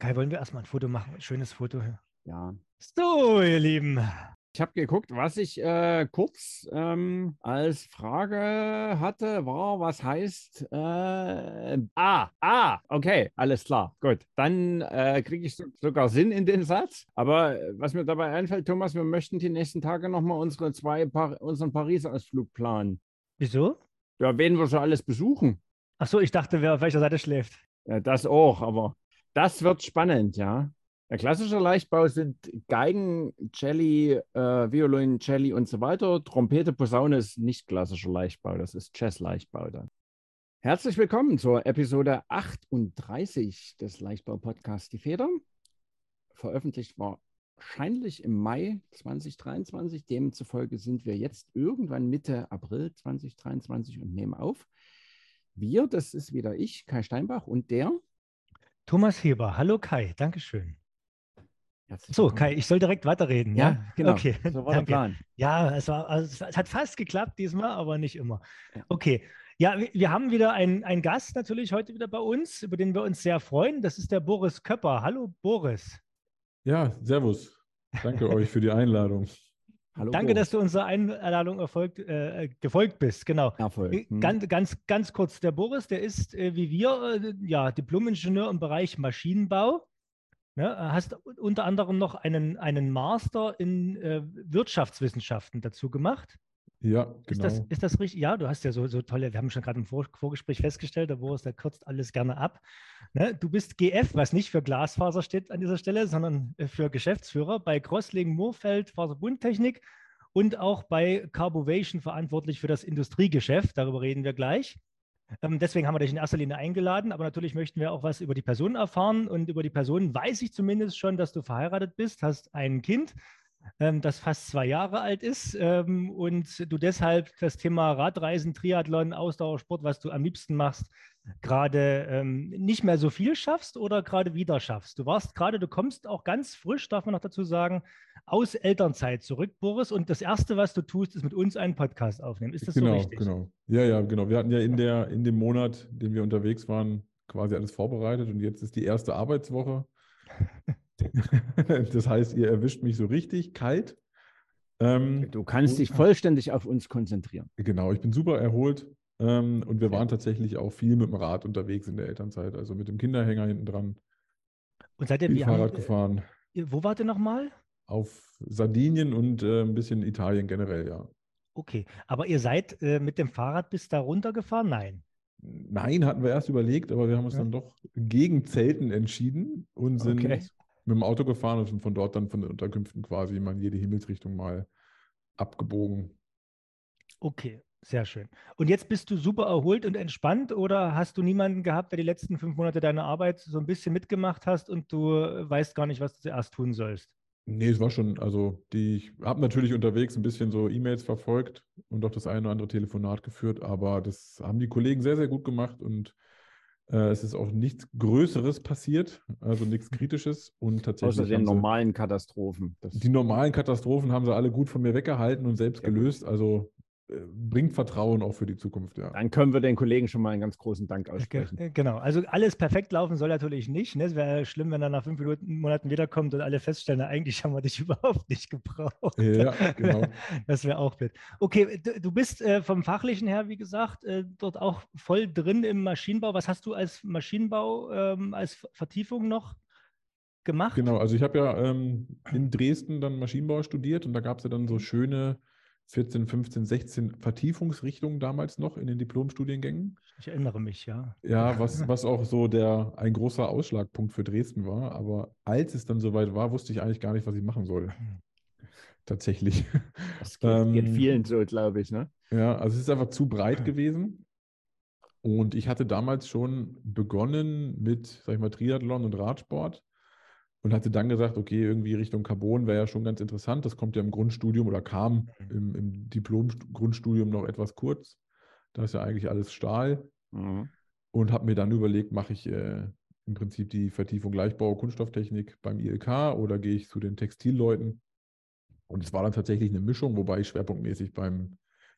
Kai, wollen wir erstmal ein Foto machen? Ein schönes Foto. Ja. So, ihr Lieben. Ich habe geguckt, was ich äh, kurz ähm, als Frage hatte, war, was heißt äh, Ah, ah, okay, alles klar, gut. Dann äh, kriege ich so, sogar Sinn in den Satz. Aber äh, was mir dabei einfällt, Thomas, wir möchten die nächsten Tage nochmal unsere zwei Par unseren Paris-Ausflug planen. Wieso? Ja, wen wir schon alles besuchen. Ach so, ich dachte, wer auf welcher Seite schläft. Ja, das auch, aber das wird spannend, ja. Der klassische Leichtbau sind Geigen, Celli, äh, Violin, Celli und so weiter. Trompete, Posaune ist nicht klassischer Leichtbau, das ist Jazz-Leichtbau dann. Herzlich willkommen zur Episode 38 des Leichtbau-Podcasts Die Feder. Veröffentlicht wahrscheinlich im Mai 2023. Demzufolge sind wir jetzt irgendwann Mitte April 2023 und nehmen auf. Wir, das ist wieder ich, Kai Steinbach und der Thomas Heber. Hallo Kai, Dankeschön. Herzlich So. Kai, ich soll direkt weiterreden. Ja, genau. Okay, So war der. Plan. Ja, es, war, also es hat fast geklappt diesmal, aber nicht immer. Ja. Okay. Ja, wir, wir haben wieder einen, einen Gast natürlich heute wieder bei uns, über den wir uns sehr freuen. Das ist der Boris Köpper. Hallo Boris. Ja, servus. Danke euch für die Einladung. Hallo, Danke, dass du unserer Einladung erfolgt, äh, gefolgt bist. Genau. Erfolg. Äh, Hm. Ganz, ganz, ganz kurz, der Boris, der ist äh, wie wir, äh, ja, Diplom-Ingenieur im Bereich Maschinenbau. Ne, hast unter anderem noch einen, einen Master in äh, Wirtschaftswissenschaften dazu gemacht. Ja, Ist, genau. das, ist das richtig? Ja, du hast ja so, so tolle, wir haben schon gerade im Vor Vorgespräch festgestellt, der Boris, der kürzt alles gerne ab. Ne? Du bist GF, was nicht für Glasfaser steht an dieser Stelle, sondern äh, für Geschäftsführer bei Crosslink Moorfeld Faserbundtechnik und auch bei Carbovation verantwortlich für das Industriegeschäft. Darüber reden wir gleich. Ähm, deswegen haben wir dich in erster Linie eingeladen, aber natürlich möchten wir auch was über die Person erfahren. Und über die Person weiß ich zumindest schon, dass du verheiratet bist, hast ein Kind, ähm, das fast zwei Jahre alt ist ähm, und du deshalb das Thema Radreisen, Triathlon, Ausdauersport, was du am liebsten machst, gerade ähm, nicht mehr so viel schaffst oder gerade wieder schaffst. Du warst gerade, du kommst auch ganz frisch, darf man noch dazu sagen, aus Elternzeit zurück, Boris. Und das Erste, was du tust, ist mit uns einen Podcast aufnehmen. Ist das genau, so richtig? genau. Ja, ja, genau. Wir hatten ja in der, in dem Monat, in dem wir unterwegs waren, quasi alles vorbereitet und jetzt ist die erste Arbeitswoche. das heißt, ihr erwischt mich so richtig kalt. Ähm, Du kannst dich vollständig auf uns konzentrieren. genau, ich bin super erholt. Ähm, und wir waren tatsächlich auch viel mit dem Rad unterwegs in der Elternzeit, also mit dem Kinderhänger hinten dran, Und seid ihr, viel wie Fahrrad haben, gefahren, wo wart ihr nochmal? auf Sardinien und äh, ein bisschen Italien generell, ja. Okay, aber ihr seid äh, mit dem Fahrrad bis da runtergefahren? Nein. Nein, hatten wir erst überlegt, aber wir haben uns Ja. dann doch gegen Zelten entschieden und sind Okay. Mit dem Auto gefahren und sind von dort dann von den Unterkünften quasi mal in jede Himmelsrichtung mal abgebogen. Okay, sehr schön. Und jetzt bist du super erholt und entspannt oder hast du niemanden gehabt, der die letzten fünf Monate deine Arbeit so ein bisschen mitgemacht hast und du weißt gar nicht, was du zuerst tun sollst? Nee, es war schon, also die, ich habe natürlich unterwegs ein bisschen so E-Mails verfolgt und auch das eine oder andere Telefonat geführt, aber das haben die Kollegen sehr, sehr gut gemacht und es ist auch nichts Größeres passiert, also nichts Kritisches und tatsächlich Außer den normalen Katastrophen. Das, Die normalen Katastrophen haben sie alle gut von mir weggehalten und selbst gelöst. Also äh, bringt Vertrauen auch für die Zukunft, ja. dann können wir den Kollegen schon mal einen ganz großen Dank Ge aussprechen. äh, genau, also alles perfekt laufen soll natürlich nicht. Ne? Es wäre schlimm, wenn er nach fünf Minuten, Monaten wiederkommt und alle feststellen, eigentlich haben wir dich überhaupt nicht gebraucht. Ja, genau. Das wäre auch blöd. Okay, du, du bist äh, vom Fachlichen her, wie gesagt, äh, dort auch voll drin im Maschinenbau. Was hast du als Maschinenbau, ähm, als Ver- Vertiefung noch gemacht? Genau, also ich habe ja ähm, in Dresden dann Maschinenbau studiert und da gab es ja dann so schöne 14, 15, 16 Vertiefungsrichtungen damals noch in den Diplomstudiengängen. Ich erinnere mich, ja. Ja, was, was auch so der ein großer Ausschlagpunkt für Dresden war. Aber als es dann soweit war, wusste ich eigentlich gar nicht, was ich machen soll. Tatsächlich. Das geht, geht Ähm, vielen so, glaube ich. Ne? Ja, also es ist einfach zu breit gewesen. Und ich hatte damals schon begonnen mit, sag ich mal, Triathlon und Radsport und hatte dann gesagt, okay, irgendwie Richtung Carbon wäre ja schon ganz interessant. Das kommt ja im Grundstudium oder kam im, im Diplom-Grundstudium noch etwas kurz. Da ist ja eigentlich alles Stahl. Mhm. Und habe mir dann überlegt, mache ich äh, im Prinzip die Vertiefung Leichtbau, Kunststofftechnik beim ILK oder gehe ich zu den Textilleuten? Und es war dann tatsächlich eine Mischung, wobei ich schwerpunktmäßig beim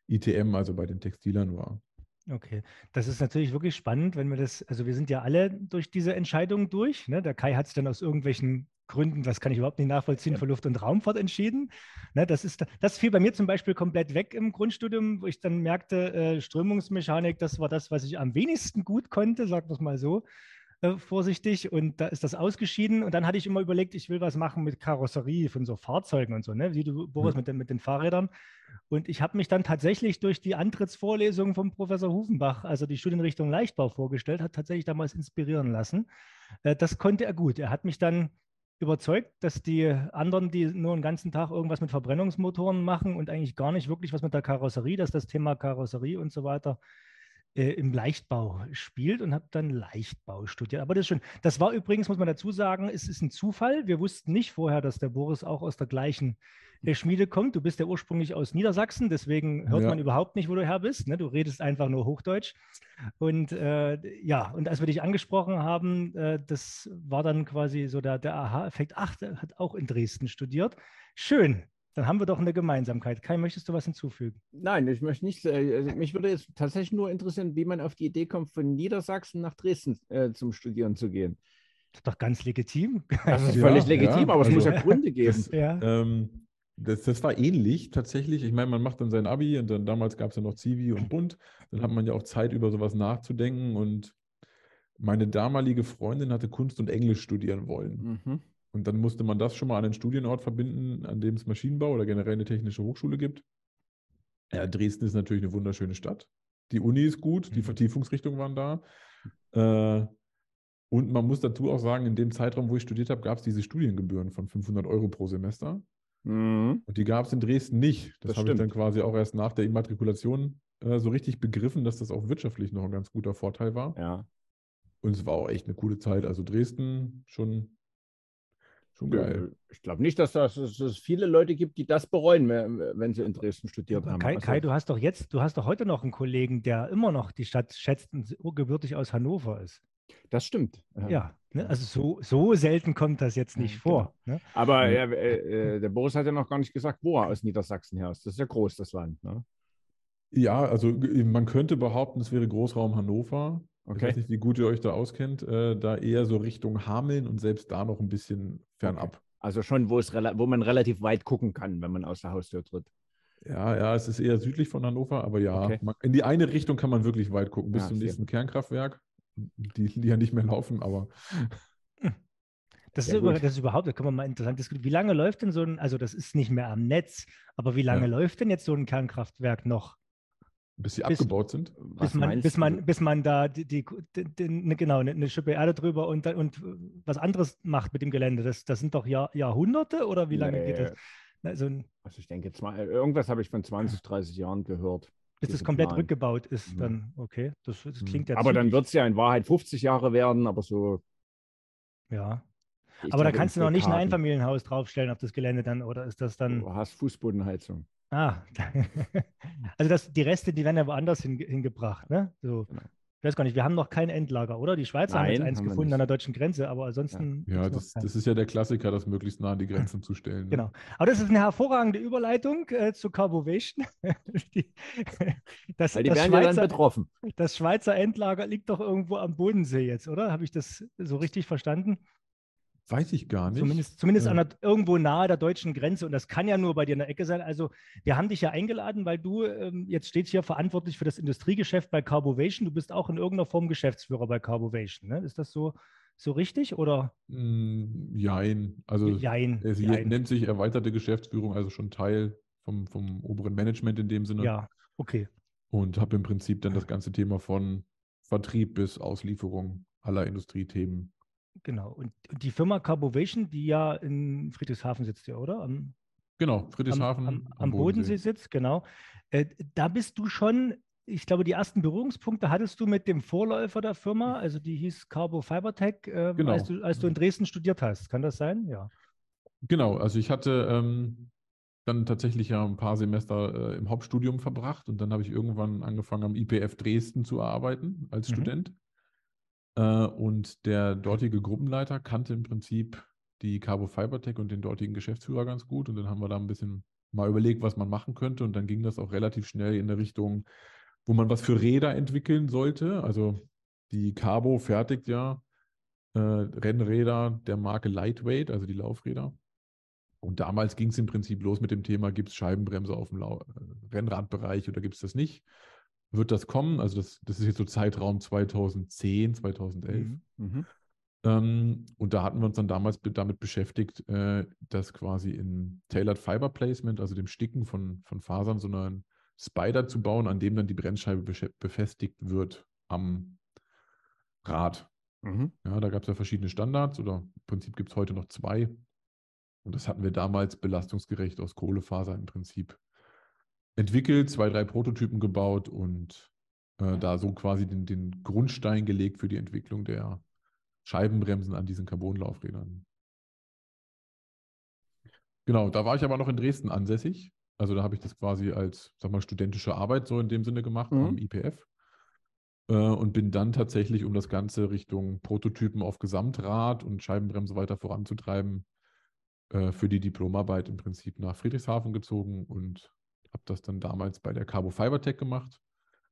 ITM, also bei den Textilern war. Okay, das ist natürlich wirklich spannend, wenn wir das, also wir sind ja alle durch diese Entscheidung durch. Ne? Der Kai hat es dann aus irgendwelchen Gründen, das kann ich überhaupt nicht nachvollziehen, ja. für Luft- und Raumfahrt entschieden. Ne? Das, ist, das fiel bei mir zum Beispiel komplett weg im Grundstudium, wo ich dann merkte, äh, Strömungsmechanik, das war das, was ich am wenigsten gut konnte, sagen wir es mal so. Äh, vorsichtig und da ist das ausgeschieden. Und dann hatte ich immer überlegt, ich will was machen mit Karosserie von so Fahrzeugen und so, ne? wie du, Boris, mhm. mit, den, mit den Fahrrädern. Und ich habe mich dann tatsächlich durch die Antrittsvorlesung vom Professor Hufenbach, also die Studienrichtung Leichtbau vorgestellt, hat tatsächlich damals inspirieren lassen. Äh, das konnte er gut. Er hat mich dann überzeugt, dass die anderen, die nur den ganzen Tag irgendwas mit Verbrennungsmotoren machen und eigentlich gar nicht wirklich was mit der Karosserie, dass das Thema Karosserie und so weiter äh, im Leichtbau spielt und habe dann Leichtbau studiert. Aber das ist schön. Das war übrigens, muss man dazu sagen, es ist ein Zufall. Wir wussten nicht vorher, dass der Boris auch aus der gleichen äh, Schmiede kommt. Du bist ja ursprünglich aus Niedersachsen, deswegen hört ja. man überhaupt nicht, wo du her bist. Ne? Du redest einfach nur Hochdeutsch. Und äh, ja, und als wir dich angesprochen haben, äh, das war dann quasi so der, der Aha-Effekt. Ach, der hat auch in Dresden studiert. Schön. Dann haben wir doch eine Gemeinsamkeit. Kai, möchtest du was hinzufügen? Nein, ich möchte nicht. Äh, also mich würde jetzt tatsächlich nur interessieren, wie man auf die Idee kommt, von Niedersachsen nach Dresden äh, zum Studieren zu gehen. Das ist doch ganz legitim. Das ist völlig ja, legitim, ja. aber es also, muss ja Gründe geben. Das, ja. ähm, das, das, war ähnlich tatsächlich. Ich meine, man macht dann sein Abi und dann damals gab es ja noch Zivi und Bund. Dann hat man ja auch Zeit, über sowas nachzudenken. Und meine damalige Freundin hatte Kunst und Englisch studieren wollen. Mhm. Und dann musste man das schon mal an einen Studienort verbinden, an dem es Maschinenbau oder generell eine technische Hochschule gibt. Ja, Dresden ist natürlich eine wunderschöne Stadt. Die Uni ist gut, die mhm. Vertiefungsrichtungen waren da. Äh, und man muss dazu auch sagen, in dem Zeitraum, wo ich studiert habe, gab es diese Studiengebühren von 500 Euro pro Semester. Mhm. Und die gab es in Dresden nicht. Das, das habe ich dann quasi auch erst nach der Immatrikulation äh, so richtig begriffen, dass das auch wirtschaftlich noch ein ganz guter Vorteil war. Ja. Und es war auch echt eine coole Zeit. Also Dresden schon Schon geil. Ich glaube nicht, dass, das, dass es viele Leute gibt, die das bereuen, wenn sie in Dresden studiert haben. Kai, also, Kai, du hast doch jetzt, du hast doch heute noch einen Kollegen, der immer noch die Stadt schätzt und urgebürtig aus Hannover ist. Das stimmt. Ja, ne? also so, so selten kommt das jetzt nicht vor. Genau. Ne? Aber äh, äh, der Boris hat ja noch gar nicht gesagt, wo er aus Niedersachsen her ist. Das ist ja groß, das Land. Ne? Ja, also man könnte behaupten, es wäre Großraum Hannover. Okay. Ich weiß nicht, wie gut ihr euch da auskennt, äh, da eher so Richtung Hameln und selbst da noch ein bisschen fernab. Okay. Also schon, wo, es wo man relativ weit gucken kann, wenn man aus der Haustür tritt. Ja, ja, es ist eher südlich von Hannover, aber ja, okay. man, in die eine Richtung kann man wirklich weit gucken, bis ja, zum nächsten Kernkraftwerk, die, die ja nicht mehr laufen, aber. Das ist, über, das ist, überhaupt, da können wir mal interessant diskutieren. Wie lange läuft denn so ein, also das ist nicht mehr am Netz, aber wie lange ja. läuft denn jetzt so ein Kernkraftwerk noch? Bis sie bis, abgebaut sind? Bis man, bis, man, bis man da die, die, die, ne, genau, eine, eine Schippe Erde drüber und, und was anderes macht mit dem Gelände. Das, das sind doch Jahr, Jahrhunderte oder wie lange nee. geht das? Also, also ich denke, zwei, irgendwas habe ich von 20, 30 Jahren gehört. Bis das komplett Plan. rückgebaut ist, dann, okay. Das, das klingt ja Aber zügig. dann wird es ja in Wahrheit 50 Jahre werden, aber so. Ja. Aber da kannst du noch nicht ein Einfamilienhaus draufstellen auf das Gelände dann, oder ist das dann. Du hast Fußbodenheizung. Ah, also das, die Reste, die werden ja woanders hin, hingebracht, ne? So. Genau. Ich weiß gar nicht, wir haben noch kein Endlager, oder? Die Schweizer Nein, haben jetzt eins gefunden an der deutschen Grenze, aber ansonsten. Ja, ja das, das, ist ja der Klassiker, das möglichst nah an die Grenzen zu stellen. Ne? Genau. Aber das ist eine hervorragende Überleitung äh, zu Carbovation. die, das, Weil die das werden Schweizer, ja dann betroffen. Das Schweizer Endlager liegt doch irgendwo am Bodensee jetzt, oder? Habe ich das so richtig verstanden? Weiß ich gar nicht. Zumindest, zumindest ja. der, irgendwo nahe der deutschen Grenze. Und das kann ja nur bei dir in der Ecke sein. Also, wir haben dich ja eingeladen, weil du ähm, jetzt steht hier verantwortlich für das Industriegeschäft bei Carbovation. Du bist auch in irgendeiner Form Geschäftsführer bei Carbovation. Ne? Ist das so, so richtig? Oder? Mm, jein. Also, jein, es jein. nennt sich erweiterte Geschäftsführung, also schon Teil vom, vom oberen Management in dem Sinne. Ja, okay. Und habe im Prinzip dann das ganze Thema von Vertrieb bis Auslieferung aller Industriethemen Genau. Und die Firma Carbovation, die ja in Friedrichshafen sitzt, ja, oder? Am, genau, Friedrichshafen. Am, am, am Bodensee. Bodensee. sitzt, genau. Äh, da bist du schon, ich glaube, die ersten Berührungspunkte hattest du mit dem Vorläufer der Firma, also die hieß Carbo Fibertech, äh, genau. als, du, als du in Dresden studiert hast. Kann das sein? Ja. Genau, also ich hatte ähm, dann tatsächlich ja ein paar Semester äh, im Hauptstudium verbracht und dann habe ich irgendwann angefangen am IPF Dresden zu arbeiten als mhm. Student. Äh, und der dortige Gruppenleiter kannte im Prinzip die Carbo Fibertech und den dortigen Geschäftsführer ganz gut. Und dann haben wir da ein bisschen mal überlegt, was man machen könnte. Und dann ging das auch relativ schnell in der Richtung wo man was für Räder entwickeln sollte. Also die Carbo fertigt ja äh, Rennräder der Marke Lightweight, also die Laufräder. Und damals ging es im Prinzip los mit dem Thema, gibt es Scheibenbremse auf dem Lau äh, Rennradbereich oder gibt es das nicht? Wird das kommen? Also das, das ist jetzt so Zeitraum 2010, 2011. Mhm. Mhm. Ähm, und da hatten wir uns dann damals damit beschäftigt, äh, dass quasi in Tailored Fiber Placement, also dem Sticken von, von Fasern, so einen Spider zu bauen, an dem dann die Bremsscheibe befestigt wird am Rad. Mhm. Ja, da gab es ja verschiedene Standards oder im Prinzip gibt es heute noch zwei. Und das hatten wir damals belastungsgerecht aus Kohlefaser im Prinzip entwickelt, zwei, drei Prototypen gebaut und äh, da so quasi den, den Grundstein gelegt für die Entwicklung der Scheibenbremsen an diesen Carbonlaufrädern. Genau, da war ich aber noch in Dresden ansässig. Also da habe ich das quasi als, sag mal, studentische Arbeit so in dem Sinne gemacht mhm. am IPF. Äh, und bin dann tatsächlich, um das Ganze Richtung Prototypen auf Gesamtrad und Scheibenbremse weiter voranzutreiben, äh, für die Diplomarbeit im Prinzip nach Friedrichshafen gezogen und habe das dann damals bei der Carbo Fiber Tech gemacht.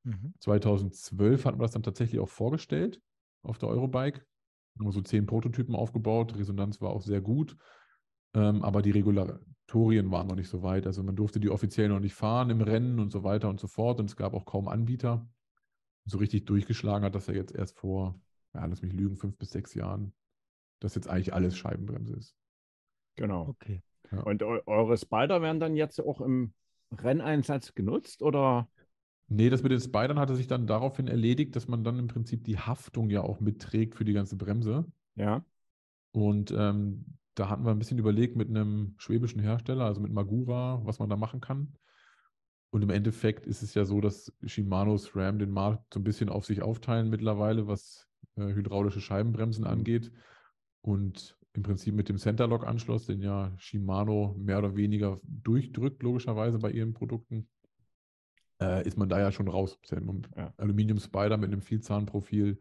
Mhm. 2012 hatten wir das dann tatsächlich auch vorgestellt auf der Eurobike. Nur so zehn Prototypen aufgebaut. Resonanz war auch sehr gut. Ähm, aber die Regulatorien waren noch nicht so weit. Also man durfte die offiziell noch nicht fahren im Rennen und so weiter und so fort. Und es gab auch kaum Anbieter. So richtig durchgeschlagen hat das ja jetzt erst vor, ja, lass mich lügen, fünf bis sechs Jahren, dass jetzt eigentlich alles Scheibenbremse ist. Genau. Okay. Ja. Und eure Spider werden dann jetzt auch im Renneinsatz genutzt oder? Nee, das mit den Spidern hatte sich dann daraufhin erledigt, dass man dann im Prinzip die Haftung ja auch mitträgt für die ganze Bremse. Ja. Und ähm, da hatten wir ein bisschen überlegt mit einem schwäbischen Hersteller, also mit Magura, was man da machen kann. Und im Endeffekt ist es ja so, dass Shimano SRAM den Markt so ein bisschen auf sich aufteilen mittlerweile, was äh, hydraulische Scheibenbremsen mhm. angeht. Und im Prinzip mit dem Centerlock-Anschluss, den ja Shimano mehr oder weniger durchdrückt, logischerweise bei ihren Produkten, äh, ist man da ja schon raus. Ja ja. Aluminium-Spider mit einem Vielzahnprofil,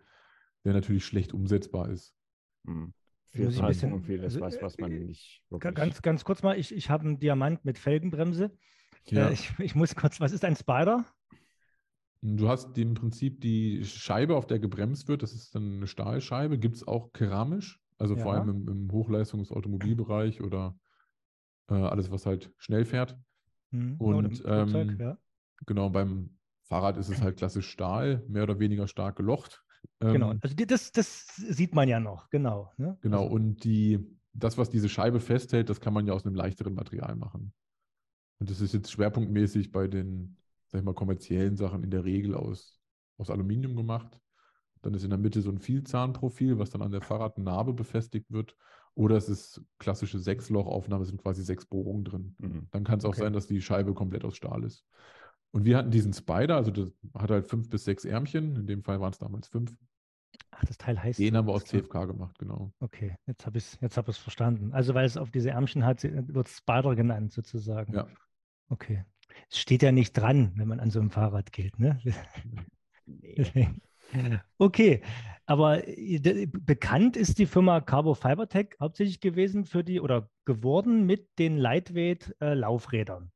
der natürlich schlecht umsetzbar ist. Mhm. Viel ein bisschen, viel ist also, was, was man äh, nicht wirklich... Ganz, ganz kurz mal, ich, ich habe einen Diamant mit Felgenbremse. Ja. Äh, ich, ich muss kurz, was ist ein Spider? Du hast im Prinzip die Scheibe, auf der gebremst wird, das ist dann eine Stahlscheibe, gibt es auch keramisch. Also ja. vor allem im, im Hochleistungsautomobilbereich oder äh, alles, was halt schnell fährt. Mhm. Und ähm, Flugzeug, ja. genau, beim Fahrrad ist es halt klassisch Stahl, mehr oder weniger stark gelocht. genau, ähm, also das, das sieht man ja noch, genau. Ne? Genau, also. und die, das, was diese Scheibe festhält, das kann man ja aus einem leichteren Material machen. Und das ist jetzt schwerpunktmäßig bei den, sag ich mal, kommerziellen Sachen in der Regel aus, aus Aluminium gemacht. Dann ist in der Mitte so ein Vielzahnprofil, was dann an der Fahrradnarbe befestigt wird. Oder es ist klassische Sechslochaufnahme, es sind quasi sechs Bohrungen drin. Mhm. Dann kann es auch okay. sein, dass die Scheibe komplett aus Stahl ist. Und wir hatten diesen Spider, also das hat halt fünf bis sechs Ärmchen. In dem Fall waren es damals fünf. Ach, das Teil heißt. Den haben wir aus CFK gemacht, genau. Okay, jetzt habe ich es hab verstanden. Also, weil es auf diese Ärmchen hat, wird Spider genannt, sozusagen. Ja. Okay. Es steht ja nicht dran, wenn man an so einem Fahrrad geht, ne? Nee. Okay, aber äh, bekannt ist die Firma Carbo Fibertech hauptsächlich gewesen für die oder geworden mit den Lightweight äh, Laufrädern.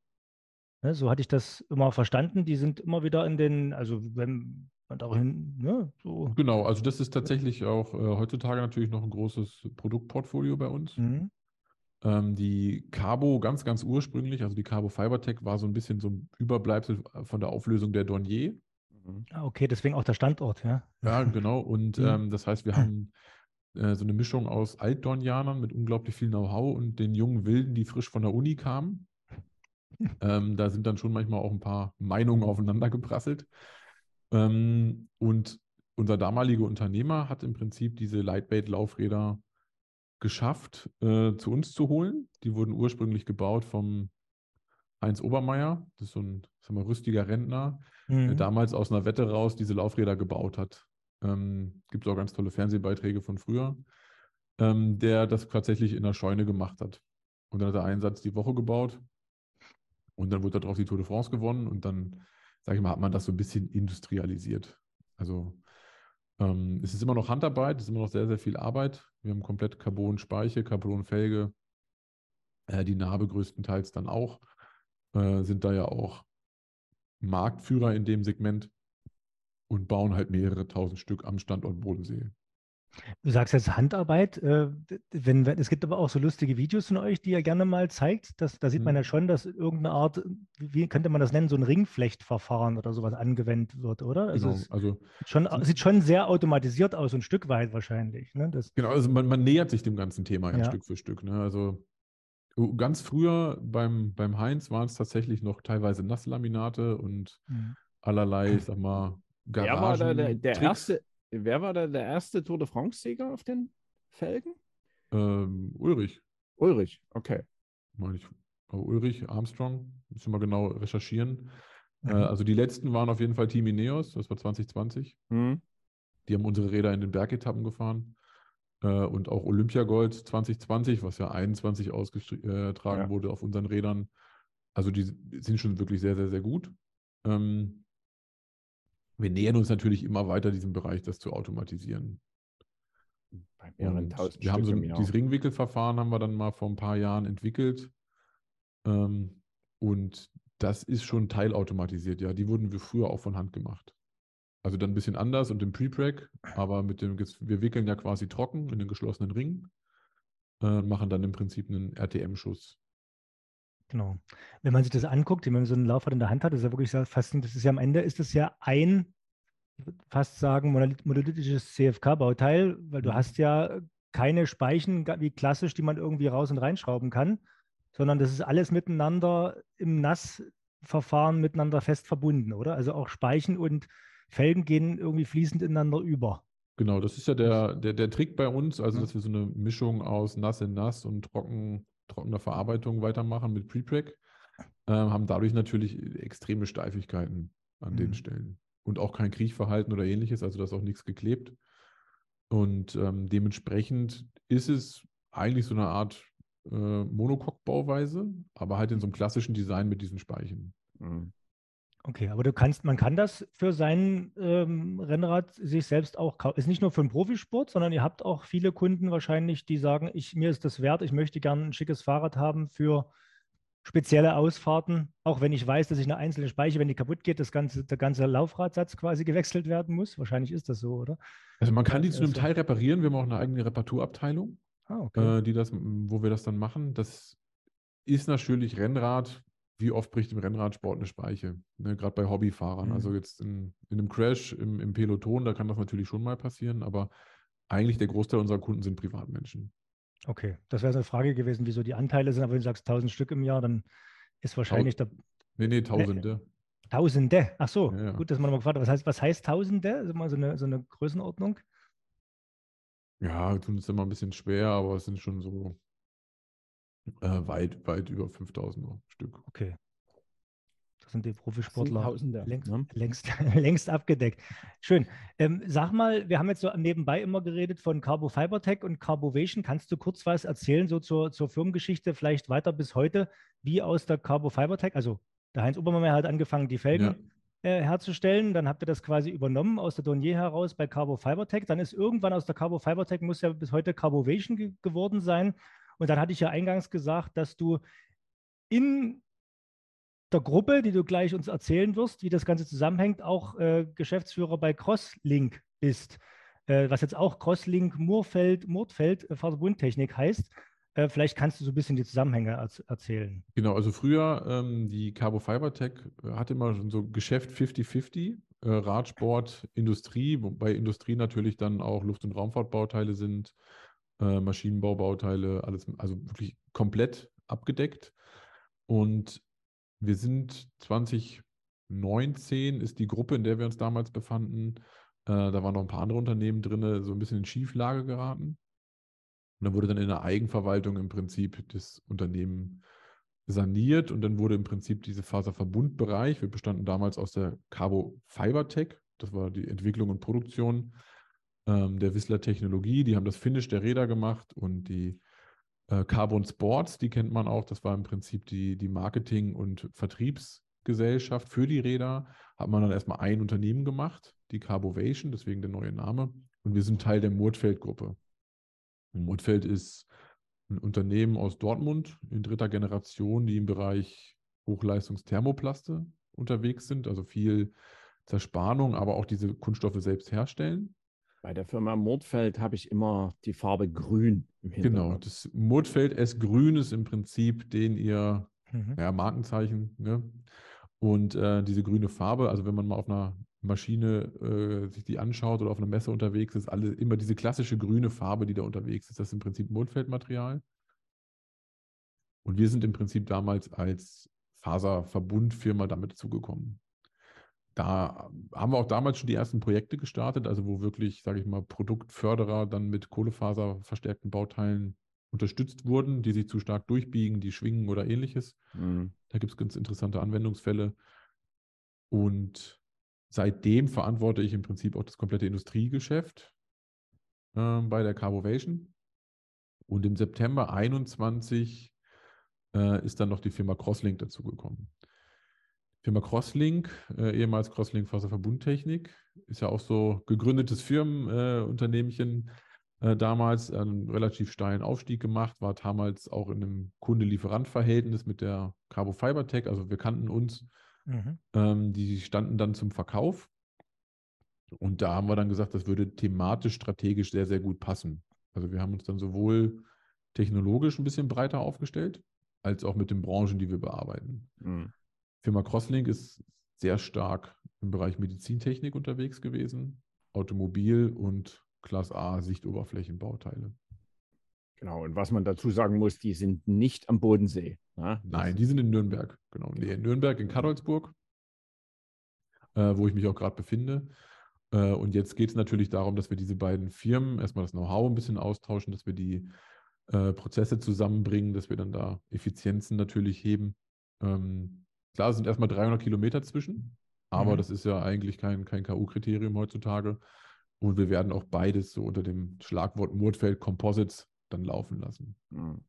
Ne, so hatte ich das immer verstanden. Die sind immer wieder in den, also wenn man dahin, ne, so. Genau, also das ist tatsächlich auch äh, heutzutage natürlich noch ein großes Produktportfolio bei uns. Mhm. Ähm, die Carbo ganz, ganz ursprünglich, also die Carbo Fibertech war so ein bisschen so ein Überbleibsel von der Auflösung der Dornier. Mhm. Ah, okay, deswegen auch der Standort, ja. Ja, genau. Und mhm. ähm, das heißt, wir haben äh, so eine Mischung aus Altdornianern mit unglaublich viel Know-how und den jungen Wilden, die frisch von der Uni kamen. Ähm, da sind dann schon manchmal auch ein paar Meinungen aufeinander geprasselt. Ähm, und unser damaliger Unternehmer hat im Prinzip diese Lightweight-Laufräder geschafft, äh, zu uns zu holen. Die wurden ursprünglich gebaut vom Heinz Obermeier, das ist so ein sag mal, rüstiger Rentner, mhm. der damals aus einer Wette raus diese Laufräder gebaut hat. Ähm, Gibt es auch ganz tolle Fernsehbeiträge von früher, ähm, der das tatsächlich in der Scheune gemacht hat. Und dann hat er einen Satz die Woche gebaut und dann wurde darauf die Tour de France gewonnen und dann, sage ich mal, hat man das so ein bisschen industrialisiert. Also ähm, es ist immer noch Handarbeit, es ist immer noch sehr, sehr viel Arbeit. Wir haben komplett Carbon-Speiche, Carbon-Felge, äh, die Narbe größtenteils dann auch. Äh, sind da ja auch Marktführer in dem Segment. und bauen halt mehrere tausend Stück am Standort Bodensee. Du sagst jetzt Handarbeit. Äh, wenn, wenn, es gibt aber auch so lustige Videos von euch, die ihr gerne mal zeigt. Das, da sieht mhm. man ja schon, dass irgendeine Art, wie könnte man das nennen, so ein Ringflechtverfahren oder sowas angewendet wird, oder? Also, genau, also schon, sieht schon sehr automatisiert aus, ein Stück weit wahrscheinlich. Ne? Genau, also man, man, nähert sich dem ganzen Thema ja, ja. Stück für Stück. Ne? Also ganz früher beim, beim Heinz waren es tatsächlich noch teilweise Nasslaminate und mhm. allerlei, ich sag mal, Garagen. Wer war da der, der erste? Wer war da der erste Tour de France-Sieger auf den Felgen? Ähm, Ulrich. Ulrich, okay. Meine ich. Ulrich, Armstrong, müssen wir mal genau recherchieren. Mhm. Äh, also die letzten waren auf jeden Fall Team Ineos, das war 2020. Mhm. Die haben unsere Räder in den Bergetappen gefahren. Äh, und auch Olympiagold 2020, was ja 21 ausgetragen ja. wurde auf unseren Rädern. Also die sind schon wirklich sehr, sehr, sehr gut. Ähm, wir nähern uns natürlich immer weiter diesem Bereich, das zu automatisieren. Bei mehreren tausend wir haben so dieses Ringwickelverfahren haben wir dann mal vor ein paar Jahren entwickelt. Ähm, und das ist schon teilautomatisiert, ja. Die wurden wir früher auch von Hand gemacht. Also dann ein bisschen anders und im Pre-Prack, aber mit dem, wir wickeln ja quasi trocken in den geschlossenen Ring, äh, machen dann im Prinzip einen RTM-Schuss. Genau. Wenn man sich das anguckt, wenn man so einen Laufrad in der Hand hat, das ist ja wirklich sehr faszinierend. Das ist ja am Ende ist es ja ein, ich würde fast sagen, monolithisches CFK-Bauteil, weil du mhm. hast ja keine Speichen wie klassisch, die man irgendwie raus und reinschrauben kann, sondern das ist alles miteinander im Nassverfahren miteinander fest verbunden, oder? Also auch Speichen und Felgen gehen irgendwie fließend ineinander über. Genau, das ist ja der, der, der Trick bei uns, also dass wir so eine Mischung aus nass in nass und trocken trockener Verarbeitung weitermachen mit Prepreg, äh, haben dadurch natürlich extreme Steifigkeiten an mhm. den Stellen. Und auch kein Kriechverhalten oder ähnliches, also da ist auch nichts geklebt. Und ähm, dementsprechend ist es eigentlich so eine Art äh, Monocoque-Bauweise, aber halt in so einem klassischen Design mit diesen Speichen. Mhm. Okay, aber du kannst, man kann das für sein ähm, Rennrad sich selbst auch kaufen. Ist nicht nur für den Profisport, sondern ihr habt auch viele Kunden wahrscheinlich, die sagen, ich, mir ist das wert, ich möchte gerne ein schickes Fahrrad haben für spezielle Ausfahrten, auch wenn ich weiß, dass ich eine einzelne Speiche, wenn die kaputt geht, das ganze, der ganze Laufradsatz quasi gewechselt werden muss. Wahrscheinlich ist das so, oder? Also man kann die zu einem Teil reparieren. Wir haben auch eine eigene Reparaturabteilung, ah, okay. äh, die das, wo wir das dann machen. Das ist natürlich Rennrad wie oft bricht im Rennradsport eine Speiche? Ne, Gerade bei Hobbyfahrern. Also mhm. Also jetzt in, in einem Crash im, im, Peloton, da kann das natürlich schon mal passieren, aber eigentlich der Großteil unserer Kunden sind Privatmenschen. Okay, das wäre so eine Frage gewesen, wieso die Anteile sind, aber wenn du sagst 1000 Stück im Jahr, dann ist wahrscheinlich Taus der. Nee, nee, Tausende. Nee, Tausende, ach so, ja, ja. gut, dass man nochmal gefragt hat. Was heißt, was heißt Tausende? Also mal so eine, so eine Größenordnung? Ja, tun es immer ein bisschen schwer, aber es sind schon so äh, weit, weit über 5000 Stück. Okay. Das sind die Profisportler sind längst, ne? längst, längst, abgedeckt. Schön. Ähm, sag mal, wir haben jetzt so nebenbei immer geredet von Carbo Fibertech und Carbovation. Kannst du kurz was erzählen, so zur, zur Firmengeschichte, vielleicht weiter bis heute, wie aus der Carbo Fibertech, also der Heinz Obermann hat angefangen, die Felgen ja. äh, herzustellen. Dann habt ihr das quasi übernommen aus der Donier heraus bei Carbo Fibertech. Dann ist irgendwann aus der Carbo Fibertech, muss ja bis heute Carbovation ge geworden sein. Und dann hatte ich ja eingangs gesagt, dass du in der Gruppe, die du gleich uns erzählen wirst, wie das Ganze zusammenhängt, auch äh, Geschäftsführer bei Crosslink bist, äh, was jetzt auch Crosslink Murfeld, Murtfeld äh, Faserbundtechnik heißt. Äh, vielleicht kannst du so ein bisschen die Zusammenhänge erzählen. Genau, also früher ähm, die Carbo Fiber Tech äh, hatte immer schon so Geschäft 50-50, äh, Radsport, Industrie, wobei Industrie natürlich dann auch Luft- und Raumfahrtbauteile sind, äh, Maschinenbaubauteile, alles, also wirklich komplett abgedeckt. Und wir sind 2019 ist die Gruppe, in der wir uns damals befanden, äh, da waren noch ein paar andere Unternehmen drin, so ein bisschen in Schieflage geraten. Und dann wurde dann in der Eigenverwaltung im Prinzip das Unternehmen saniert und dann wurde im Prinzip diese Faserverbundbereich, wir bestanden damals aus der Carbo Fiber Tech, das war die Entwicklung und Produktion, ähm, der Whistler Technologie. Die haben das Finish der Räder gemacht und die äh, Carbon Sports, die kennt man auch. Das war im Prinzip die, die Marketing- und Vertriebsgesellschaft für die Räder. Hat man dann erstmal ein Unternehmen gemacht, die Carbovation, deswegen der neue Name. Und wir sind Teil der Murtfeld-Gruppe. Murtfeld ist ein Unternehmen aus Dortmund in dritter Generation, die im Bereich Hochleistungsthermoplaste unterwegs sind, also viel Zerspannung, aber auch diese Kunststoffe selbst herstellen. Bei der Firma Mordfeld habe ich immer die Farbe grün im Genau, Hintergrund. das Mordfeld S Grün ist im Prinzip den ihr Mhm. ja, Markenzeichen. Ne? Und äh, diese grüne Farbe, also wenn man mal auf einer Maschine äh, sich die anschaut oder auf einer Messe unterwegs ist, alle immer diese klassische grüne Farbe, die da unterwegs ist. Das ist im Prinzip Mondfeldmaterial. Und wir sind im Prinzip damals als Faserverbundfirma damit zugekommen. Da haben wir auch damals schon die ersten Projekte gestartet, also wo wirklich, sage ich mal, Produktförderer dann mit Kohlefaserverstärkten Bauteilen unterstützt wurden, die sich zu stark durchbiegen, die schwingen oder ähnliches. Mhm. Da gibt es ganz interessante Anwendungsfälle. Und seitdem verantworte ich im Prinzip auch das komplette Industriegeschäft ähm, bei der Carbovation. Und im September 21 äh, ist dann noch die Firma Crosslink dazugekommen. Firma Crosslink, äh, ehemals Crosslink Faserverbundtechnik, ist ja auch so gegründetes Firmenunternehmchen äh, damals, einen relativ steilen Aufstieg gemacht, war damals auch in einem Kunde-Lieferant-Verhältnis mit der Carbo Fibertech, also wir kannten uns, Mhm. ähm, die standen dann zum Verkauf. Und da haben wir dann gesagt, das würde thematisch, strategisch sehr, sehr gut passen. Also wir haben uns dann sowohl technologisch ein bisschen breiter aufgestellt, als auch mit den Branchen, die wir bearbeiten. Mhm. Firma Crosslink ist sehr stark im Bereich Medizintechnik unterwegs gewesen, Automobil und Class A Sichtoberflächenbauteile. Genau, und was man dazu sagen muss, die sind nicht am Bodensee. ne? Nein, die sind in Nürnberg, genau. Nee, in Nürnberg, in Karolsburg, äh, wo ich mich auch gerade befinde. Äh, und jetzt geht es natürlich darum, dass wir diese beiden Firmen erstmal das Know-how ein bisschen austauschen, dass wir die äh, Prozesse zusammenbringen, dass wir dann da Effizienzen natürlich heben. Ähm, klar, es sind erstmal 300 Kilometer zwischen, aber Mhm. das ist ja eigentlich kein, kein K.U.-Kriterium heutzutage. Und wir werden auch beides so unter dem Schlagwort Murtfeld Composites dann laufen lassen. Mhm.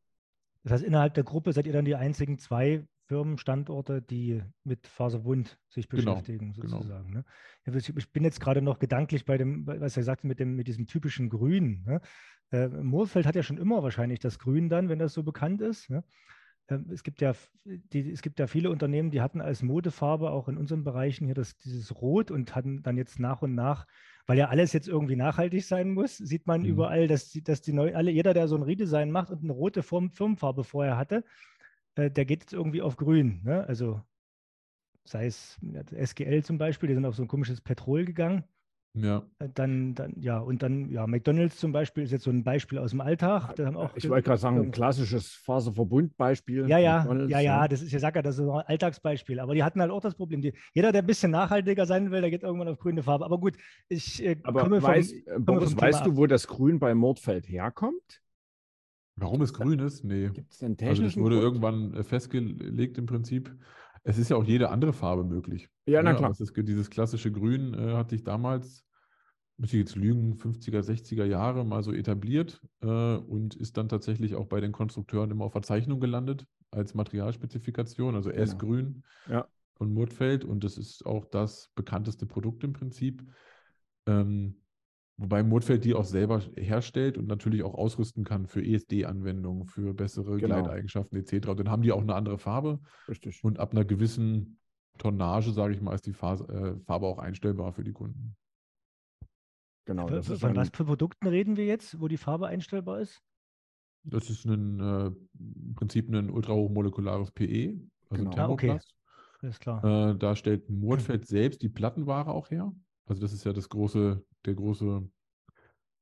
Das heißt, innerhalb der Gruppe seid ihr dann die einzigen zwei Firmenstandorte, die mit Faserbund sich Genau, beschäftigen, genau. sozusagen. Ne? Ja, Ich ich bin jetzt gerade noch gedanklich bei dem, was er sagte, mit, dem, mit diesem typischen Grün. Ne? Äh, Moorfeld hat ja schon immer wahrscheinlich das Grün dann, wenn das so bekannt ist. Ne? Ähm, Es gibt, ja, die, es gibt ja viele Unternehmen, die hatten als Modefarbe auch in unseren Bereichen hier das, dieses Rot und hatten dann jetzt nach und nach, weil ja alles jetzt irgendwie nachhaltig sein muss, sieht man Mhm. überall, dass die, dass die neu, alle, jeder, der so ein Redesign macht und eine rote Form, Firmenfarbe vorher hatte, äh, der geht jetzt irgendwie auf grün. Ne? Also sei es SGL zum Beispiel, die sind auf so ein komisches Petrol gegangen. Ja, Äh, Dann, dann, ja, und dann, ja, McDonalds zum Beispiel ist jetzt so ein Beispiel aus dem Alltag. Da haben auch Ich wollte gerade sagen, ein klassisches Faserverbundbeispiel. ja, ja, McDonald's, ja, ja, das ist, ich sag ja, das ist ein Alltagsbeispiel. Aber die hatten halt auch das Problem. Die, jeder, der ein bisschen nachhaltiger sein will, der geht irgendwann auf grüne Farbe. Aber gut, ich äh, Aber komme vom, weiß, äh, Boris, vom weißt du, wo das Grün bei Mordfeld herkommt? warum es grün ist? Nee. Gibt es einen Also das technischen wurde Grund? irgendwann äh, festgelegt im Prinzip. Es ist ja auch jede andere Farbe möglich. Ja, na ne? klar. Ist, dieses klassische Grün äh, hat sich damals, muss ich jetzt lügen, 50er, 60er Jahre mal so etabliert äh, und ist dann tatsächlich auch bei den Konstrukteuren immer auf Verzeichnung gelandet als Materialspezifikation, also Genau. S-Grün Ja. von Murtfeld und das ist auch das bekannteste Produkt im Prinzip. Ähm, wobei Murtfeld die auch selber herstellt und natürlich auch ausrüsten kann für ESD-Anwendungen, für bessere Genau. Gleiteigenschaften etc. Und dann haben die auch eine andere Farbe Richtig. und ab einer gewissen Tonnage, sage ich mal, ist die Phase, äh, Farbe auch einstellbar für die Kunden. Genau. Von Das ist von ein, was für Produkten reden wir jetzt, wo die Farbe einstellbar ist? Das ist ein, äh, im Prinzip ein ultrahochmolekulares PE, also Genau. Ah, okay. Thermoplast. Alles klar. Äh, da stellt Murtfeld selbst die Plattenware auch her. Also das ist ja das große, der große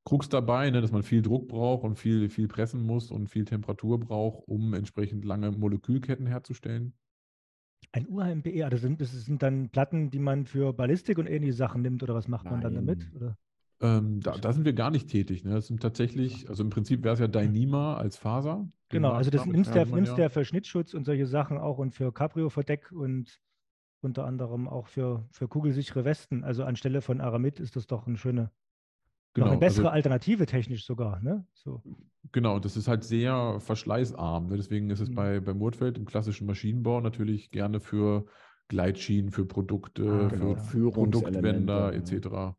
Krux dabei, ne, dass man viel Druck braucht und viel, viel pressen muss und viel Temperatur braucht, um entsprechend lange Molekülketten herzustellen. Ein UHMBE, also sind, das sind dann Platten, die man für Ballistik und ähnliche Sachen nimmt oder was macht man dann damit? Nein. Ähm, da, da sind wir gar nicht tätig. Ne? Das sind tatsächlich, also im Prinzip wäre es ja Dyneema als Faser. Genau, also das nimmst du ja, nimmst ja für Schnittschutz und solche Sachen auch und für Cabrio-Verdeck und unter anderem auch für, für kugelsichere Westen. Also anstelle von Aramid ist das doch eine schöne, noch Genau, eine bessere also, Alternative technisch sogar. Ne? So. genau, das ist halt sehr verschleißarm. Ne? Deswegen ist es Mhm. bei, bei Murtfeld im klassischen Maschinenbau natürlich gerne für Gleitschienen, für Produkte, Ah, für genau. Produktwender Führungselemente, etc.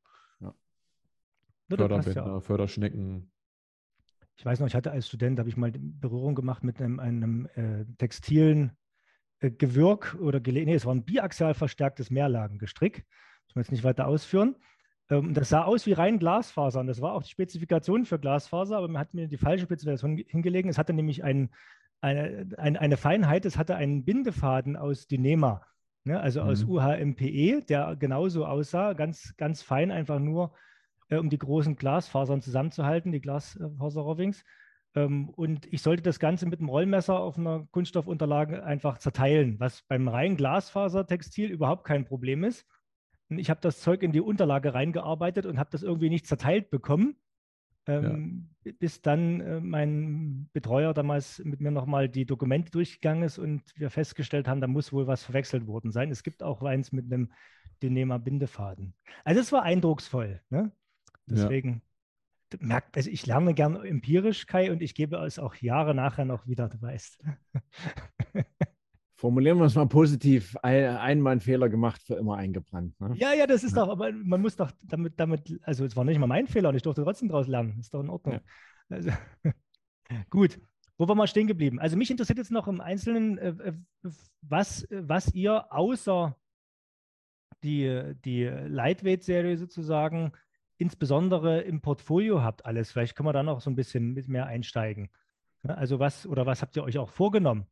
Ne, das passt ja Förderbänder. Förderschnecken. Ich weiß noch, ich hatte als Student, habe ich mal Berührung gemacht mit einem, einem äh, textilen äh, Gewirk oder nee, es war ein biaxial verstärktes Mehrlagengestrick Das wir jetzt nicht weiter ausführen. Ähm, das sah aus wie rein Glasfaser und das war auch die Spezifikation für Glasfaser, aber man hat mir die falsche Spezifikation hingelegt. Es hatte nämlich ein, eine, eine, Feinheit, es hatte einen Bindefaden aus Dynema, ne? also mhm. aus UHMPE, der genauso aussah, ganz, ganz fein, einfach nur, äh, um die großen Glasfasern zusammenzuhalten, die Glasfaser-Rovings. Ähm, und ich sollte das Ganze mit einem Rollmesser auf einer Kunststoffunterlage einfach zerteilen, was beim reinen Glasfasertextil überhaupt kein Problem ist. Und ich habe das Zeug in die Unterlage reingearbeitet und habe das irgendwie nicht zerteilt bekommen, ähm, ja. bis dann äh, mein Betreuer damals mit mir nochmal die Dokumente durchgegangen ist und wir festgestellt haben, da muss wohl was verwechselt worden sein. Es gibt auch eins mit einem Dynema-Bindefaden. Also es war eindrucksvoll. Ne? Deswegen ja. Merkt, also ich lerne gern empirisch, Kai, und ich gebe es auch Jahre nachher noch wieder, du weißt. Formulieren wir es mal positiv, ein, einmal einen Fehler gemacht, für immer eingebrannt. Ne? Ja, ja, das ist doch, aber man muss doch damit, damit, also es war nicht mal mein Fehler und ich durfte trotzdem daraus lernen. Ist doch in Ordnung. Ja. Also, gut, wo waren wir stehen geblieben? Also mich interessiert jetzt noch im Einzelnen, äh, äh was, was ihr außer die, die Lightweight-Serie sozusagen insbesondere im Portfolio habt alles. Vielleicht können wir da noch so ein bisschen mit mehr einsteigen. Also was oder was habt ihr euch auch vorgenommen?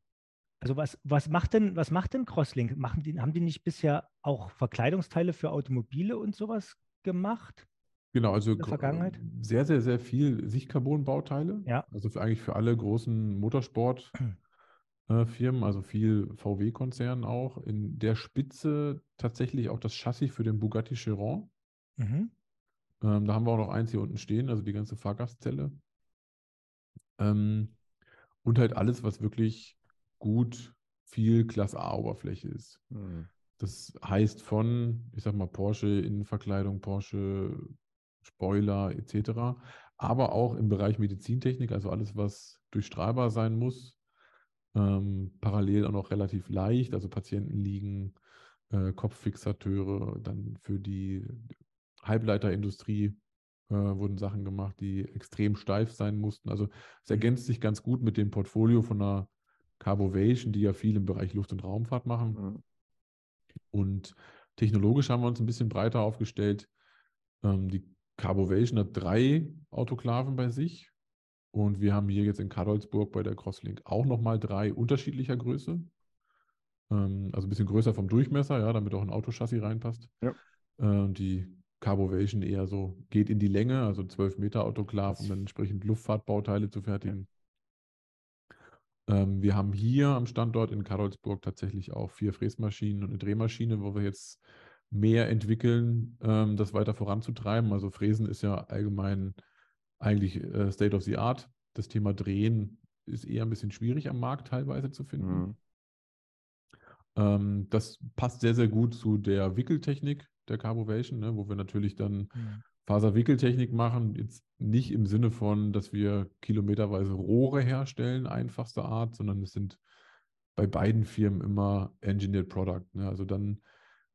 Also was, was macht denn, was macht denn Crosslink? Machen die, haben die nicht bisher auch Verkleidungsteile für Automobile und sowas gemacht? Genau, also Vergangenheit? sehr, sehr, sehr viel Sichtcarbon-Bauteile. Ja. Also für, eigentlich für alle großen Motorsportfirmen, äh, also viel VW-Konzern auch. In der Spitze tatsächlich auch das Chassis für den Bugatti Chiron. Mhm. Ähm, da haben wir auch noch eins hier unten stehen, also die ganze Fahrgastzelle. Ähm, und halt alles, was wirklich gut viel Class A-Oberfläche ist. Mhm. Das heißt von, ich sag mal, Porsche Innenverkleidung, Porsche Spoiler etc., aber auch im Bereich Medizintechnik, also alles, was durchstrahlbar sein muss, ähm, parallel auch noch relativ leicht, also Patienten liegen, äh, Kopffixateure, dann für die Halbleiterindustrie äh, wurden Sachen gemacht, die extrem steif sein mussten. Also es mhm. ergänzt sich ganz gut mit dem Portfolio von einer Carbovation, die ja viel im Bereich Luft- und Raumfahrt machen. Mhm. Und technologisch haben wir uns ein bisschen breiter aufgestellt. Ähm, die Carbovation hat drei Autoklaven bei sich. Und wir haben hier jetzt in Kadolsburg bei der Crosslink auch nochmal drei unterschiedlicher Größe. Ähm, also ein bisschen größer vom Durchmesser, ja, damit auch ein Autochassis reinpasst. Ja. Äh, die Carbovation eher so geht in die Länge, also 12 Meter Autoklav, um dann entsprechend Luftfahrtbauteile zu fertigen. Ähm, wir haben hier am Standort in Karolsburg tatsächlich auch vier Fräsmaschinen und eine Drehmaschine, wo wir jetzt mehr entwickeln, ähm, das weiter voranzutreiben. Also Fräsen ist ja allgemein eigentlich äh, State of the Art. Das Thema Drehen ist eher ein bisschen schwierig am Markt teilweise zu finden. Mhm. Ähm, das passt sehr, sehr gut zu der Wickeltechnik der Carbovation, ne, wo wir natürlich dann mhm. Faserwickeltechnik machen, jetzt nicht im Sinne von, dass wir kilometerweise Rohre herstellen, einfachste Art, sondern es sind bei beiden Firmen immer Engineered Product. Ne? Also dann,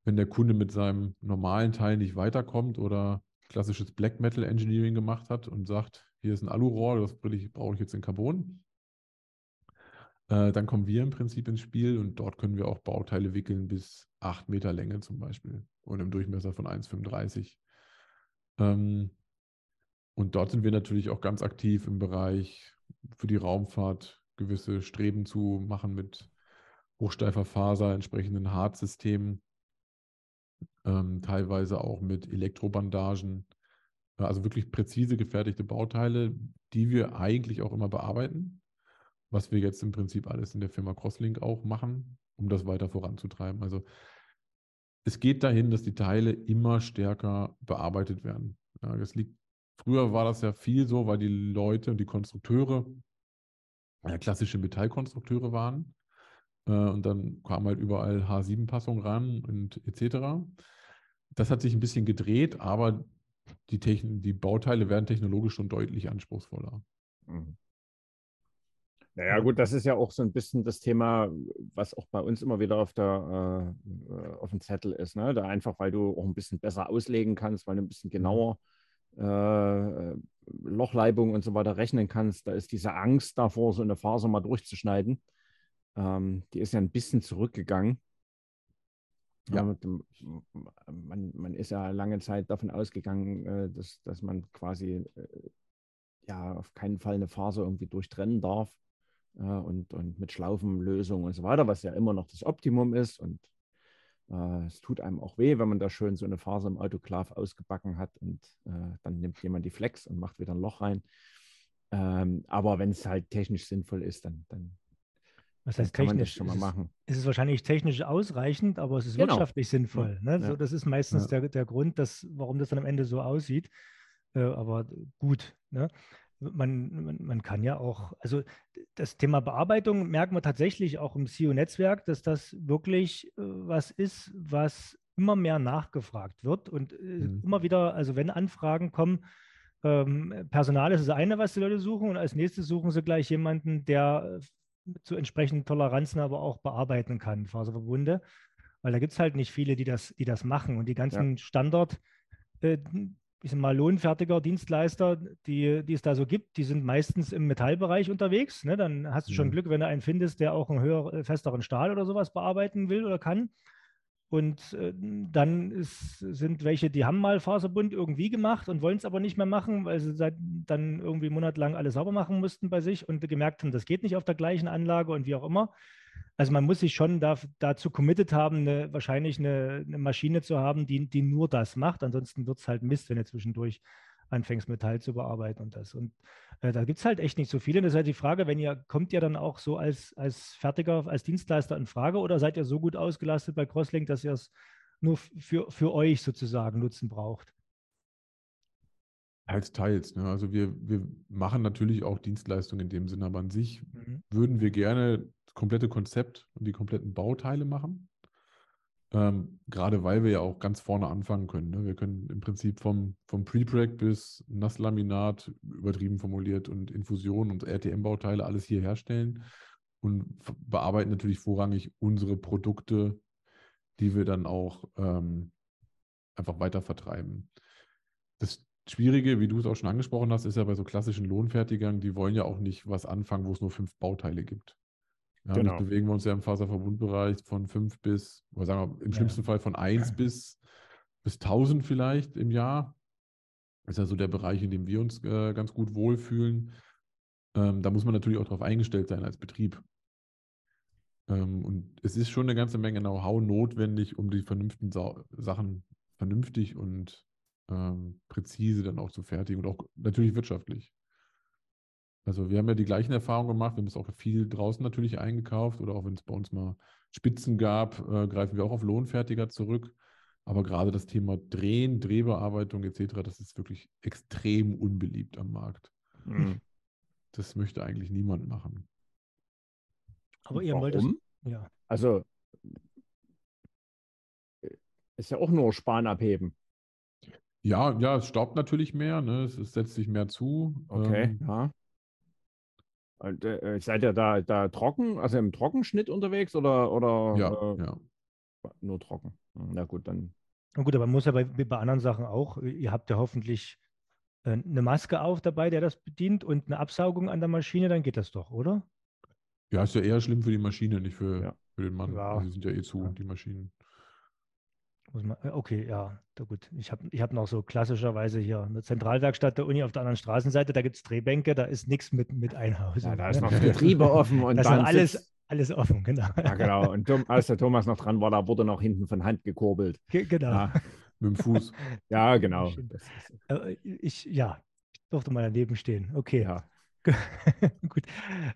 wenn der Kunde mit seinem normalen Teil nicht weiterkommt oder klassisches Black Metal Engineering gemacht hat und sagt, hier ist ein Alurohr, das brauche ich jetzt in Carbon, äh, dann kommen wir im Prinzip ins Spiel und dort können wir auch Bauteile wickeln bis 8 Meter Länge zum Beispiel und im Durchmesser von 1,35. Ähm, und dort sind wir natürlich auch ganz aktiv im Bereich für die Raumfahrt gewisse Streben zu machen mit hochsteifer Faser, entsprechenden Hartsystemen, ähm, teilweise auch mit Elektrobandagen, also wirklich präzise gefertigte Bauteile, die wir eigentlich auch immer bearbeiten, was wir jetzt im Prinzip alles in der Firma Crosslink auch machen, um das weiter voranzutreiben. Also es geht dahin, dass die Teile immer stärker bearbeitet werden. Ja, das liegt, früher war das ja viel so, weil die Leute und die Konstrukteure ja, klassische Metallkonstrukteure waren. Äh, und dann kam halt überall H7-Passung ran und etc. Das hat sich ein bisschen gedreht, aber die, Techn die Bauteile werden technologisch schon deutlich anspruchsvoller. Mhm. Naja, gut, das ist ja auch so ein bisschen das Thema, was auch bei uns immer wieder auf, der, äh, auf dem Zettel ist. Ne? Da einfach, weil du auch ein bisschen besser auslegen kannst, weil du ein bisschen mhm. genauer äh, Lochleibung und so weiter rechnen kannst. Da ist diese Angst davor, so eine Faser mal durchzuschneiden, ähm, die ist ja ein bisschen zurückgegangen. Ja. Man, man, ist ja lange Zeit davon ausgegangen, äh, dass, dass man quasi äh, ja auf keinen Fall eine Faser irgendwie durchtrennen darf äh, und, und mit Schlaufenlösungen und so weiter, was ja immer noch das Optimum ist. Und äh, es tut einem auch weh, wenn man da schön so eine Faser im Autoklav ausgebacken hat und äh, dann nimmt jemand die Flex und macht wieder ein Loch rein. Ähm, aber wenn es halt technisch sinnvoll ist, dann, dann was heißt kann technisch? schon mal machen. Es ist wahrscheinlich technisch ausreichend, aber es ist genau. wirtschaftlich sinnvoll. Ne? Ja. So, das ist meistens ja. der, der Grund, dass, warum das dann am Ende so aussieht. Äh, aber gut. Ne? Man, man, man, kann ja auch, also das Thema Bearbeitung merkt man tatsächlich auch im CEO-Netzwerk, dass das wirklich äh, was ist, was immer mehr nachgefragt wird und äh, mhm. immer wieder, also wenn Anfragen kommen, ähm, Personal ist das eine, was die Leute suchen und als nächstes suchen sie gleich jemanden, der zu entsprechenden Toleranzen aber auch bearbeiten kann, Faserverbunde. Weil da gibt es halt nicht viele, die das, die das machen. Und die ganzen ja. Standard, äh, ich sag mal, lohnfertiger Dienstleister, die, die es da so gibt, die sind meistens im Metallbereich unterwegs. Ne? Dann hast du schon Glück, wenn du einen findest, der auch einen höher, festeren Stahl oder sowas bearbeiten will oder kann. Und äh, dann ist, sind welche, die haben mal Faserbund irgendwie gemacht und wollen es aber nicht mehr machen, weil sie seit, dann irgendwie monatelang alles sauber machen mussten bei sich und gemerkt haben, das geht nicht auf der gleichen Anlage und wie auch immer. Also man muss sich schon da, dazu committed haben, eine, wahrscheinlich eine, eine, Maschine zu haben, die, die nur das macht. Ansonsten wird es halt Mist, wenn ihr zwischendurch anfängst, Metall zu bearbeiten und das. Und äh, da gibt es halt echt nicht so viele. Und das ist halt die Frage, wenn ihr, kommt ihr dann auch so als, als Fertiger, als Dienstleister in Frage oder seid ihr so gut ausgelastet bei Crosslink, dass ihr es nur für, für euch sozusagen nutzen braucht? Teils, teils. Ne? Also wir, wir machen natürlich auch Dienstleistungen in dem Sinne, aber an sich mhm. würden wir gerne komplette Konzept und die kompletten Bauteile machen. Ähm, gerade weil wir ja auch ganz vorne anfangen können. Ne? Wir können im Prinzip vom, vom Pre-Preg bis Nasslaminat, übertrieben formuliert, und Infusion und RTM-Bauteile alles hier herstellen und bearbeiten natürlich vorrangig unsere Produkte, die wir dann auch ähm, einfach weiter vertreiben. Das Schwierige, wie du es auch schon angesprochen hast, ist ja bei so klassischen Lohnfertigern, die wollen ja auch nicht was anfangen, wo es nur fünf Bauteile gibt. Ja, genau. bewegen wir uns ja im Faserverbundbereich von fünf bis, oder sagen wir im schlimmsten Fall von eins bis, bis tausend vielleicht im Jahr. Das ist ja so der Bereich, in dem wir uns äh, ganz gut wohlfühlen. Ähm, da muss man natürlich auch darauf eingestellt sein als Betrieb. Ähm, und es ist schon eine ganze Menge Know-how notwendig, um die vernünftigen Sa Sachen vernünftig und ähm, präzise dann auch zu fertigen und auch natürlich wirtschaftlich. Also wir haben ja die gleichen Erfahrungen gemacht. Wir haben es auch viel draußen natürlich eingekauft oder auch wenn es bei uns mal Spitzen gab, äh, greifen wir auch auf Lohnfertiger zurück. Aber gerade das Thema Drehen, Drehbearbeitung etc., das ist wirklich extrem unbeliebt am Markt. Mhm. Das möchte eigentlich niemand machen. Aber ihr wollt es. Ja. Also ist ja auch nur Span abheben. Ja, ja, es staubt natürlich mehr, ne? es, es setzt sich mehr zu. Okay, ähm, ja. Und, äh, seid ihr da, da trocken, also im Trockenschnitt unterwegs oder, oder ja, äh, ja. nur trocken? Hm, na gut, dann. Na gut, aber man muss ja bei, bei anderen Sachen auch, ihr habt ja hoffentlich äh, eine Maske auf dabei, der das bedient und eine Absaugung an der Maschine, dann geht das doch, oder? Ja, ist ja eher schlimm für die Maschine, nicht für, ja. für den Mann. Ja. Die sind ja eh zu, ja. die Maschinen. Man, äh, okay, ja, gut. Ich habe ich hab noch so klassischerweise hier eine Zentralwerkstatt der Uni auf der anderen Straßenseite, da gibt es Drehbänke, da ist nichts mit, mit Einhausung. Ja, da ist noch Betriebe offen und das dann ist alles, alles offen, genau. Ja, genau. Und als der Thomas noch dran war, da wurde noch hinten von Hand gekurbelt. Genau. Ja. Mit dem Fuß. ja, genau. Äh, ich, ja, ich durfte mal daneben stehen. Okay. Ja. Gut.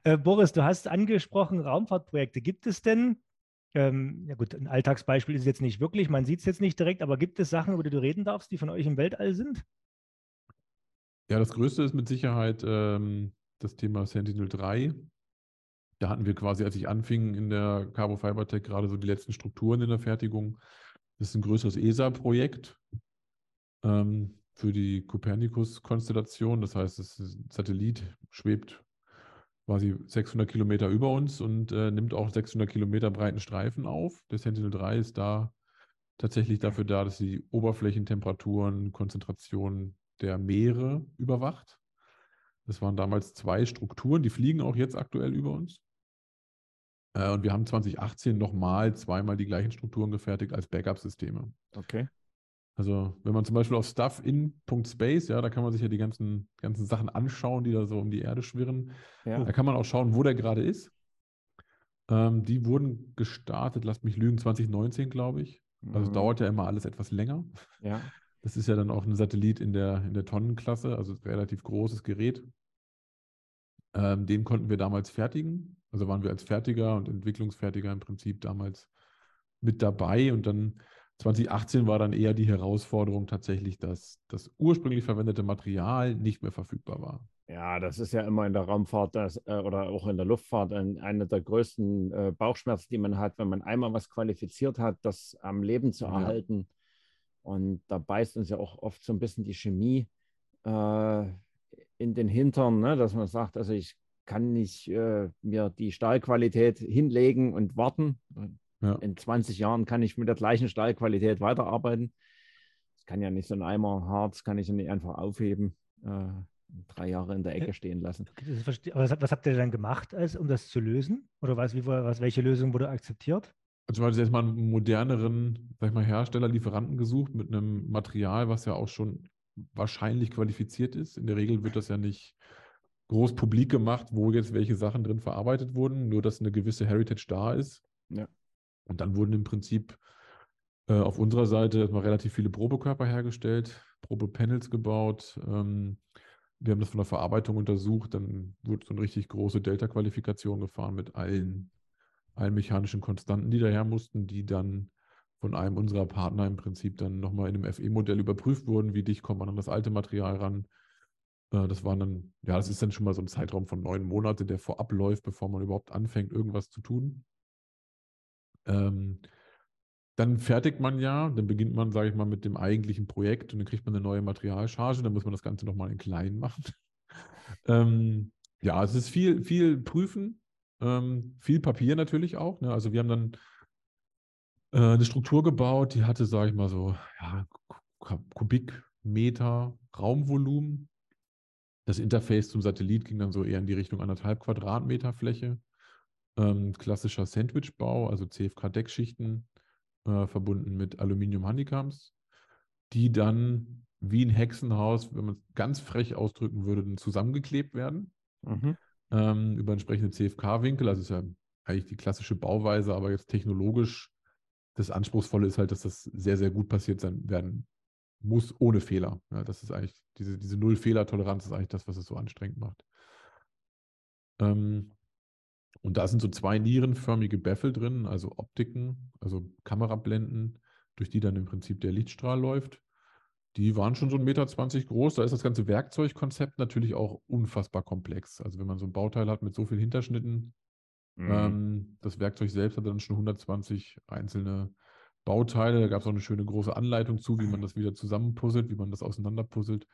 Äh, Boris, du hast angesprochen Raumfahrtprojekte. Gibt es denn ähm, ja gut, ein Alltagsbeispiel ist jetzt nicht wirklich, man sieht es jetzt nicht direkt, aber gibt es Sachen, über die du reden darfst, die von euch im Weltall sind? Ja, das Größte ist mit Sicherheit ähm, das Thema Sentinel-3. Da hatten wir quasi, als ich anfing in der Carbo Fiber Tech, gerade so die letzten Strukturen in der Fertigung. Das ist ein größeres ESA-Projekt ähm, für die Copernicus-Konstellation. Das heißt, das Satellit schwebt quasi 600 Kilometer über uns und äh, nimmt auch 600 Kilometer breiten Streifen auf. Der Sentinel-3 ist da tatsächlich dafür da, dass sie Oberflächentemperaturen, Konzentrationen der Meere überwacht. Das waren damals zwei Strukturen, die fliegen auch jetzt aktuell über uns. Äh, und wir haben 2018 nochmal zweimal die gleichen Strukturen gefertigt als Backup-Systeme. Okay. Also wenn man zum Beispiel auf Stuff in.space, ja, da kann man sich ja die ganzen, ganzen Sachen anschauen, die da so um die Erde schwirren. Ja. Da kann man auch schauen, wo der gerade ist. Ähm, die wurden gestartet, lasst mich lügen, 2019, glaube ich. Also Mhm. dauert ja immer alles etwas länger. Ja. Das ist ja dann auch ein Satellit in der, in der Tonnenklasse, also ein relativ großes Gerät. Ähm, den konnten wir damals fertigen. Also waren wir als Fertiger und Entwicklungsfertiger im Prinzip damals mit dabei. Und dann 2018 war dann eher die Herausforderung tatsächlich, dass das ursprünglich verwendete Material nicht mehr verfügbar war. Ja, das ist ja immer in der Raumfahrt das, äh, oder auch in der Luftfahrt ein, einer der größten äh, Bauchschmerzen, die man hat, wenn man einmal was qualifiziert hat, das am Leben zu Ja. erhalten. Und da beißt uns ja auch oft so ein bisschen die Chemie äh, in den Hintern, ne? dass man sagt, also ich kann nicht äh, mir die Stahlqualität hinlegen und warten. Ja. In 20 Jahren kann ich mit der gleichen Stahlqualität weiterarbeiten. Das kann ja nicht so ein Eimer Harz, kann ich ja nicht einfach aufheben. Äh, drei Jahre in der Ecke stehen lassen. Aber was, was habt ihr dann gemacht, als, um das zu lösen? Oder was, wie, was, welche Lösung wurde akzeptiert? Also man hat jetzt mal einen moderneren, sag ich mal, Hersteller, Lieferanten gesucht mit einem Material, was ja auch schon wahrscheinlich qualifiziert ist. In der Regel wird das ja nicht groß publik gemacht, wo jetzt welche Sachen drin verarbeitet wurden, nur dass eine gewisse Heritage da ist. Ja. Und dann wurden im Prinzip äh, auf unserer Seite erstmal relativ viele Probekörper hergestellt, Probepanels gebaut. Ähm, wir haben das von der Verarbeitung untersucht, dann wurde so eine richtig große Delta-Qualifikation gefahren mit allen, allen mechanischen Konstanten, die daher mussten, die dann von einem unserer Partner im Prinzip dann nochmal in einem FE-Modell überprüft wurden, wie dicht kommt man an das alte Material ran. Äh, Das waren dann, ja, das ist dann schon mal so ein Zeitraum von neun Monaten, der vorab läuft, bevor man überhaupt anfängt, irgendwas zu tun. Ähm, dann fertigt man ja, dann beginnt man, sage ich mal, mit dem eigentlichen Projekt und dann kriegt man eine neue Materialcharge, dann muss man das Ganze nochmal in klein machen. ähm, ja, es ist viel, viel Prüfen, ähm, viel Papier natürlich auch. Ne? Also wir haben dann äh, eine Struktur gebaut, die hatte, sage ich mal, so ja, Ku- Kubikmeter Raumvolumen. Das Interface zum Satellit ging dann so eher in die Richtung anderthalb Quadratmeter Fläche. Ähm, klassischer Sandwichbau, also CFK-Deckschichten, äh, verbunden mit Aluminium-Honeycombs, die dann wie ein Hexenhaus, wenn man es ganz frech ausdrücken würde, zusammengeklebt werden Mhm. ähm, über entsprechende CFK-Winkel. Also ist ja eigentlich die klassische Bauweise, aber jetzt technologisch das Anspruchsvolle ist halt, dass das sehr, sehr gut passiert sein werden muss, ohne Fehler. Ja, das ist eigentlich, diese, diese Null-Fehler-Toleranz ist eigentlich das, was es so anstrengend macht. Ähm, und da sind so zwei nierenförmige Baffel drin, also Optiken, also Kamerablenden, durch die dann im Prinzip der Lichtstrahl läuft. Die waren schon so 1,20 Meter groß. Da ist das ganze Werkzeugkonzept natürlich auch unfassbar komplex. Also wenn man so ein Bauteil hat mit so vielen Hinterschnitten, Mhm. ähm, das Werkzeug selbst hat dann schon 120 einzelne Bauteile. Da gab es auch eine schöne große Anleitung zu, wie man das wieder zusammenpuzzelt, wie man das auseinanderpuzzelt.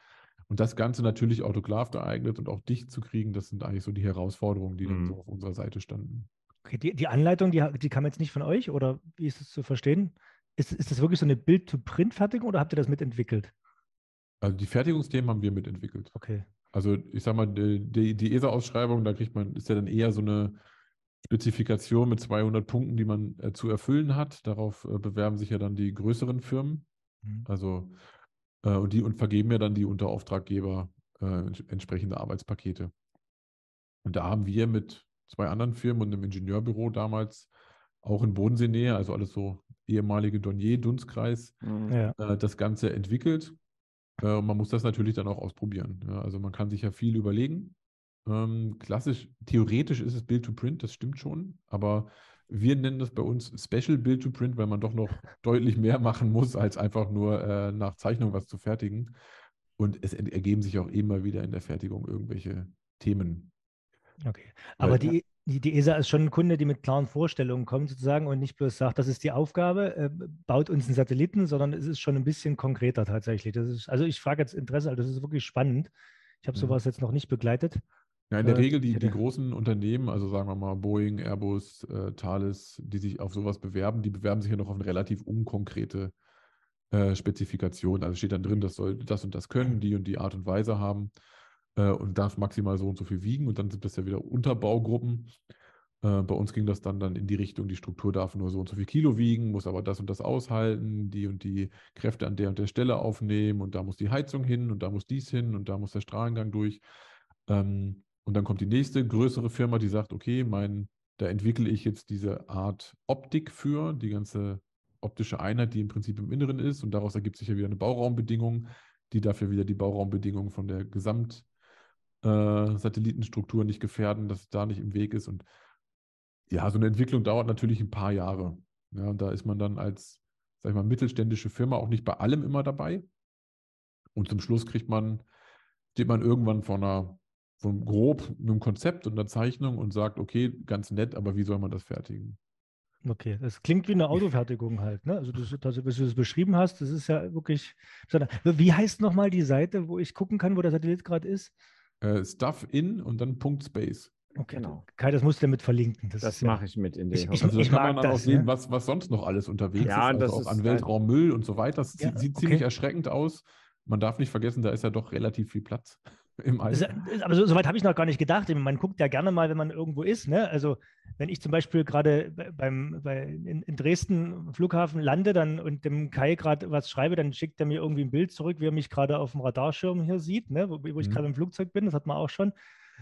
Und das Ganze natürlich autoklav geeignet und auch dicht zu kriegen, das sind eigentlich so die Herausforderungen, die dann Mhm. so auf unserer Seite standen. Okay, die, die Anleitung, die, die kam jetzt nicht von euch oder wie ist es zu verstehen? Ist, ist das wirklich so eine Bild-to-Print-Fertigung oder habt ihr das mitentwickelt? Also die Fertigungsthemen haben wir mitentwickelt. Okay. Also ich sag mal, die, die, die ESA-Ausschreibung, da kriegt man, ist ja dann eher so eine Spezifikation mit 200 Punkten, die man äh, zu erfüllen hat. Darauf äh, bewerben sich ja dann die größeren Firmen. Mhm. Also äh, und die und vergeben ja dann die Unterauftraggeber äh, ents- entsprechende Arbeitspakete. Und da haben wir mit zwei anderen Firmen und einem Ingenieurbüro damals auch in Bodenseenähe, also alles so ehemalige Dornier-Dunstkreis, Mhm. Ja. äh, das Ganze entwickelt. Äh, und man muss das natürlich dann auch ausprobieren. Ja, also man kann sich ja viel überlegen. Ähm, klassisch, theoretisch ist es Build-to-Print, das stimmt schon, aber wir nennen das bei uns Special Build-to-Print, weil man doch noch deutlich mehr machen muss, als einfach nur äh, nach Zeichnung was zu fertigen. Und es ergeben sich auch immer wieder in der Fertigung irgendwelche Themen. Okay. Aber Weil- die, die, die ESA ist schon ein Kunde, die mit klaren Vorstellungen kommt sozusagen und nicht bloß sagt, das ist die Aufgabe, äh, baut uns einen Satelliten, sondern es ist schon ein bisschen konkreter tatsächlich. Das ist, also ich frage jetzt Interesse, also das ist wirklich spannend. Ich habe Mhm. sowas jetzt noch nicht begleitet. Ja, in der Äh, Regel die, die großen Unternehmen, also sagen wir mal Boeing, Airbus, äh, Thales, die sich auf sowas bewerben, die bewerben sich ja noch auf eine relativ unkonkrete äh, Spezifikation. Also steht dann drin, das soll das und das können, die und die Art und Weise haben äh, und darf maximal so und so viel wiegen und dann sind das ja wieder Unterbaugruppen. Äh, bei uns ging das dann, dann in die Richtung, die Struktur darf nur so und so viel Kilo wiegen, muss aber das und das aushalten, die und die Kräfte an der und der Stelle aufnehmen und da muss die Heizung hin und da muss dies hin und da muss der Strahlengang durch. Ähm, und dann kommt die nächste größere Firma, die sagt, okay, mein, da entwickle ich jetzt diese Art Optik für, die ganze optische Einheit, die im Prinzip im Inneren ist und daraus ergibt sich ja wieder eine Bauraumbedingung, die dafür wieder die Bauraumbedingungen von der Gesamtsatellitenstruktur äh, nicht gefährden, dass es da nicht im Weg ist und ja, so eine Entwicklung dauert natürlich ein paar Jahre. Ja, und da ist man dann als, sag ich mal, mittelständische Firma auch nicht bei allem immer dabei. Und zum Schluss kriegt man, steht man irgendwann vor einer, von grob einem Konzept und einer Zeichnung und sagt, okay, ganz nett, aber wie soll man das fertigen? Okay, das klingt wie eine Autofertigung halt. Ne? Also, das, das, was du das beschrieben hast, das ist ja wirklich. Wie heißt nochmal die Seite, wo ich gucken kann, wo der Satellit gerade ist? Äh, Stuff in und dann Punkt Space. Okay, genau. Kai, das musst du damit verlinken. Das, das mache ich mit in den. Ich, ich, also da kann man dann auch sehen, ne? was, was sonst noch alles unterwegs ja, ist. Also auch ist an Weltraummüll und so weiter. Das ja, sieht, sieht okay. ziemlich erschreckend aus. Man darf nicht vergessen, da ist ja doch relativ viel Platz im All. aber so, so weit habe ich noch gar nicht gedacht. Man guckt ja gerne mal, wenn man irgendwo ist. Ne? Also wenn ich zum Beispiel gerade beim bei, in, in, Dresden Flughafen lande dann und dem Kai gerade was schreibe, dann schickt er mir irgendwie ein Bild zurück, wie er mich gerade auf dem Radarschirm hier sieht, ne? wo, wo ich mhm. gerade im Flugzeug bin. Das hat man auch schon.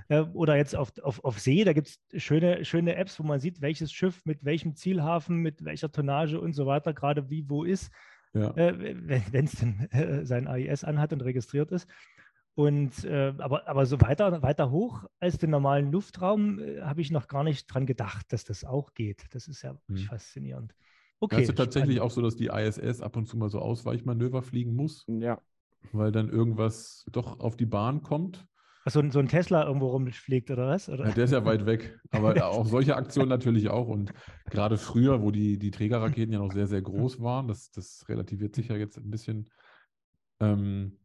Äh, oder jetzt auf, auf, auf See, da gibt es schöne, schöne Apps, wo man sieht, welches Schiff mit welchem Zielhafen, mit welcher Tonnage und so weiter gerade wie wo ist, ja. äh, wenn es denn äh, sein AIS anhat und registriert ist. Und äh, aber, aber so weiter, weiter hoch als den normalen Luftraum äh, habe ich noch gar nicht dran gedacht, dass das auch geht. Das ist ja hm. faszinierend. Okay. ist es tatsächlich auch so, dass die ISS ab und zu mal so Ausweichmanöver fliegen muss? Ja. Weil dann irgendwas doch auf die Bahn kommt. So ein, so ein Tesla irgendwo rumfliegt oder was? Oder? Ja, der ist ja weit weg. Aber auch solche Aktionen natürlich auch. Und gerade früher, wo die, die Trägerraketen ja noch sehr, sehr groß waren, das, das relativiert sich ja jetzt ein bisschen. Ähm,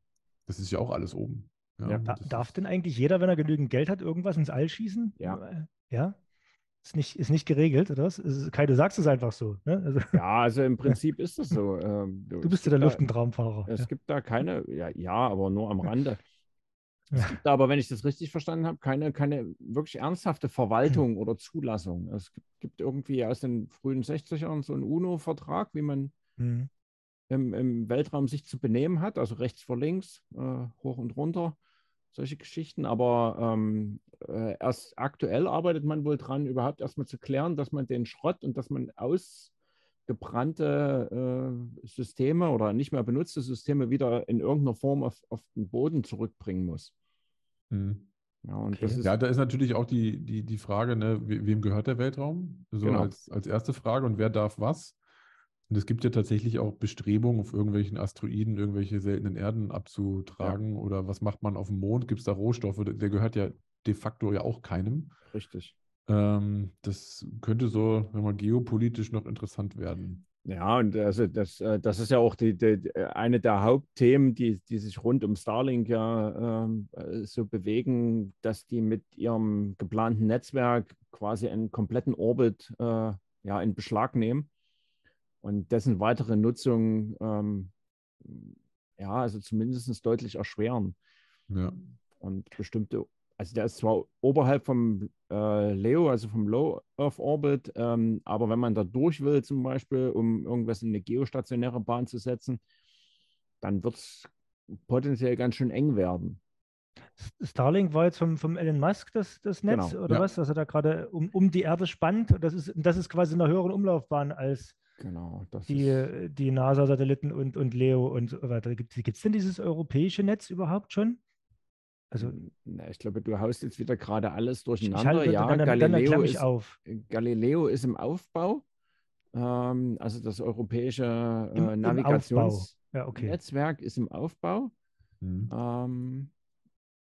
das ist ja auch alles oben. Ja, ja, darf denn eigentlich jeder, wenn er genügend Geld hat, irgendwas ins All schießen? Ja. Ja? Ist nicht, ist nicht geregelt, oder was? Kai, du sagst es einfach so. Ne? Also, ja, also im Prinzip ist es so. Ähm, du bist ja der Luftentraumfahrer. Es ja. gibt da keine, ja, ja, aber nur am Rande. Es gibt aber, wenn ich das richtig verstanden habe, keine, keine wirklich ernsthafte Verwaltung oder Zulassung. Es gibt, gibt irgendwie aus den frühen 60ern so einen UNO-Vertrag, wie man mhm. Im, im, Weltraum sich zu benehmen hat, also rechts vor links, äh, hoch und runter, solche Geschichten. Aber ähm, äh, erst aktuell arbeitet man wohl dran, überhaupt erstmal zu klären, dass man den Schrott und dass man aus gebrannte äh, Systeme oder nicht mehr benutzte Systeme wieder in irgendeiner Form auf, auf den Boden zurückbringen muss. Mhm. Ja, okay. ist, ja, da ist natürlich auch die, die, die Frage, ne, wem gehört der Weltraum? So genau. als, als erste Frage und wer darf was? Und es gibt ja tatsächlich auch Bestrebungen, auf irgendwelchen Asteroiden irgendwelche seltenen Erden abzutragen. Ja. Oder was macht man auf dem Mond? Gibt es da Rohstoffe? Der gehört ja de facto ja auch keinem. Richtig. Ähm, das könnte so, wenn man geopolitisch noch interessant werden. Ja, und also das, äh, das ist ja auch die, die, eine der Hauptthemen, die, die sich rund um Starlink ja äh, so bewegen, dass die mit ihrem geplanten Netzwerk quasi einen kompletten Orbit äh, ja, in Beschlag nehmen und dessen weitere Nutzung ähm, ja, also zumindest deutlich erschweren. Ja. Und bestimmte also der ist zwar oberhalb vom äh, Leo, also vom Low Earth Orbit, ähm, aber wenn man da durch will, zum Beispiel, um irgendwas in eine geostationäre Bahn zu setzen, dann wird es potenziell ganz schön eng werden. Starlink war jetzt vom, vom Elon Musk das, das Netz genau, oder ja. was, dass er da gerade um, um die Erde spannt. Das ist, das ist quasi in einer höheren Umlaufbahn als genau, die, die NASA-Satelliten und, und Leo und so weiter. Gibt es denn dieses europäische Netz überhaupt schon? Also, Na, ich glaube, du haust jetzt wieder gerade alles durcheinander. ja, dann, Galileo, dann ist, auf. Galileo ist im Aufbau. Ähm, also das europäische äh, Navigationsnetzwerk ja, okay. ist im Aufbau. Mhm. Ähm,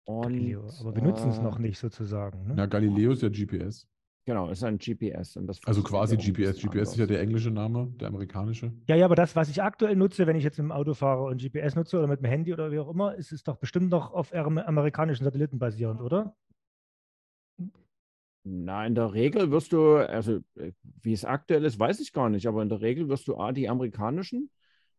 und, Galileo, aber wir nutzen es noch äh, nicht sozusagen. Ne? Na, Galileo ist ja GPS. Genau, ist ein GPS. Und das also quasi GPS. GPS ist ja der englische Name, der amerikanische. Ja, ja, aber das, was ich aktuell nutze, wenn ich jetzt mit dem Auto fahre und GPS nutze oder mit dem Handy oder wie auch immer, ist es doch bestimmt noch auf amerikanischen Satelliten basierend, oder? Na, in der Regel wirst du, also äh, wie es aktuell ist, weiß ich gar nicht, aber in der Regel wirst du A, die amerikanischen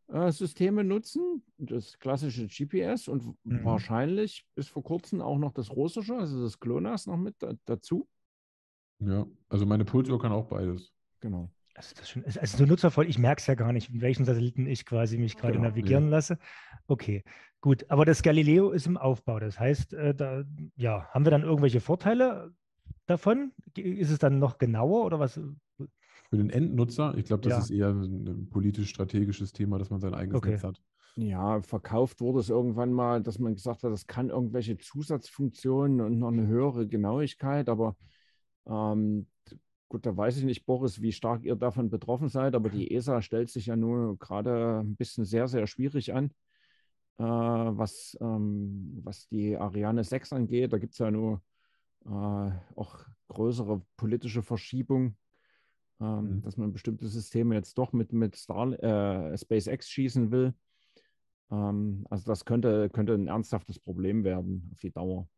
äh, Systeme nutzen, das klassische GPS und mhm. wahrscheinlich bis vor kurzem auch noch das russische, also das GLONASS noch mit dazu. Ja, also meine Pulsuhr kann auch beides. Genau. Also, das ist schon, also so nutzervoll, ich merke es ja gar nicht, in welchen Satelliten ich quasi mich gerade Genau, navigieren nee. lasse. Okay, gut. Aber das Galileo ist im Aufbau. Das heißt, äh, da, ja, haben wir dann irgendwelche Vorteile davon? Ist es dann noch genauer oder was? Für den Endnutzer, ich glaube, das Ja. ist eher ein ein politisch-strategisches Thema, dass man sein eigenes Okay. Netz hat. Ja, verkauft wurde es irgendwann mal, dass man gesagt hat, das kann irgendwelche Zusatzfunktionen und noch eine höhere Genauigkeit, aber ähm, gut, da weiß ich nicht, Boris, wie stark ihr davon betroffen seid, aber die ESA stellt sich ja nur gerade ein bisschen sehr, sehr schwierig an, äh, was, ähm, was die Ariane 6 angeht. Da gibt es ja nur äh, auch größere politische Verschiebungen, ähm, Mhm. dass man bestimmte Systeme jetzt doch mit, mit Star, äh, SpaceX schießen will. Ähm, also das könnte, könnte ein ernsthaftes Problem werden auf die Dauer.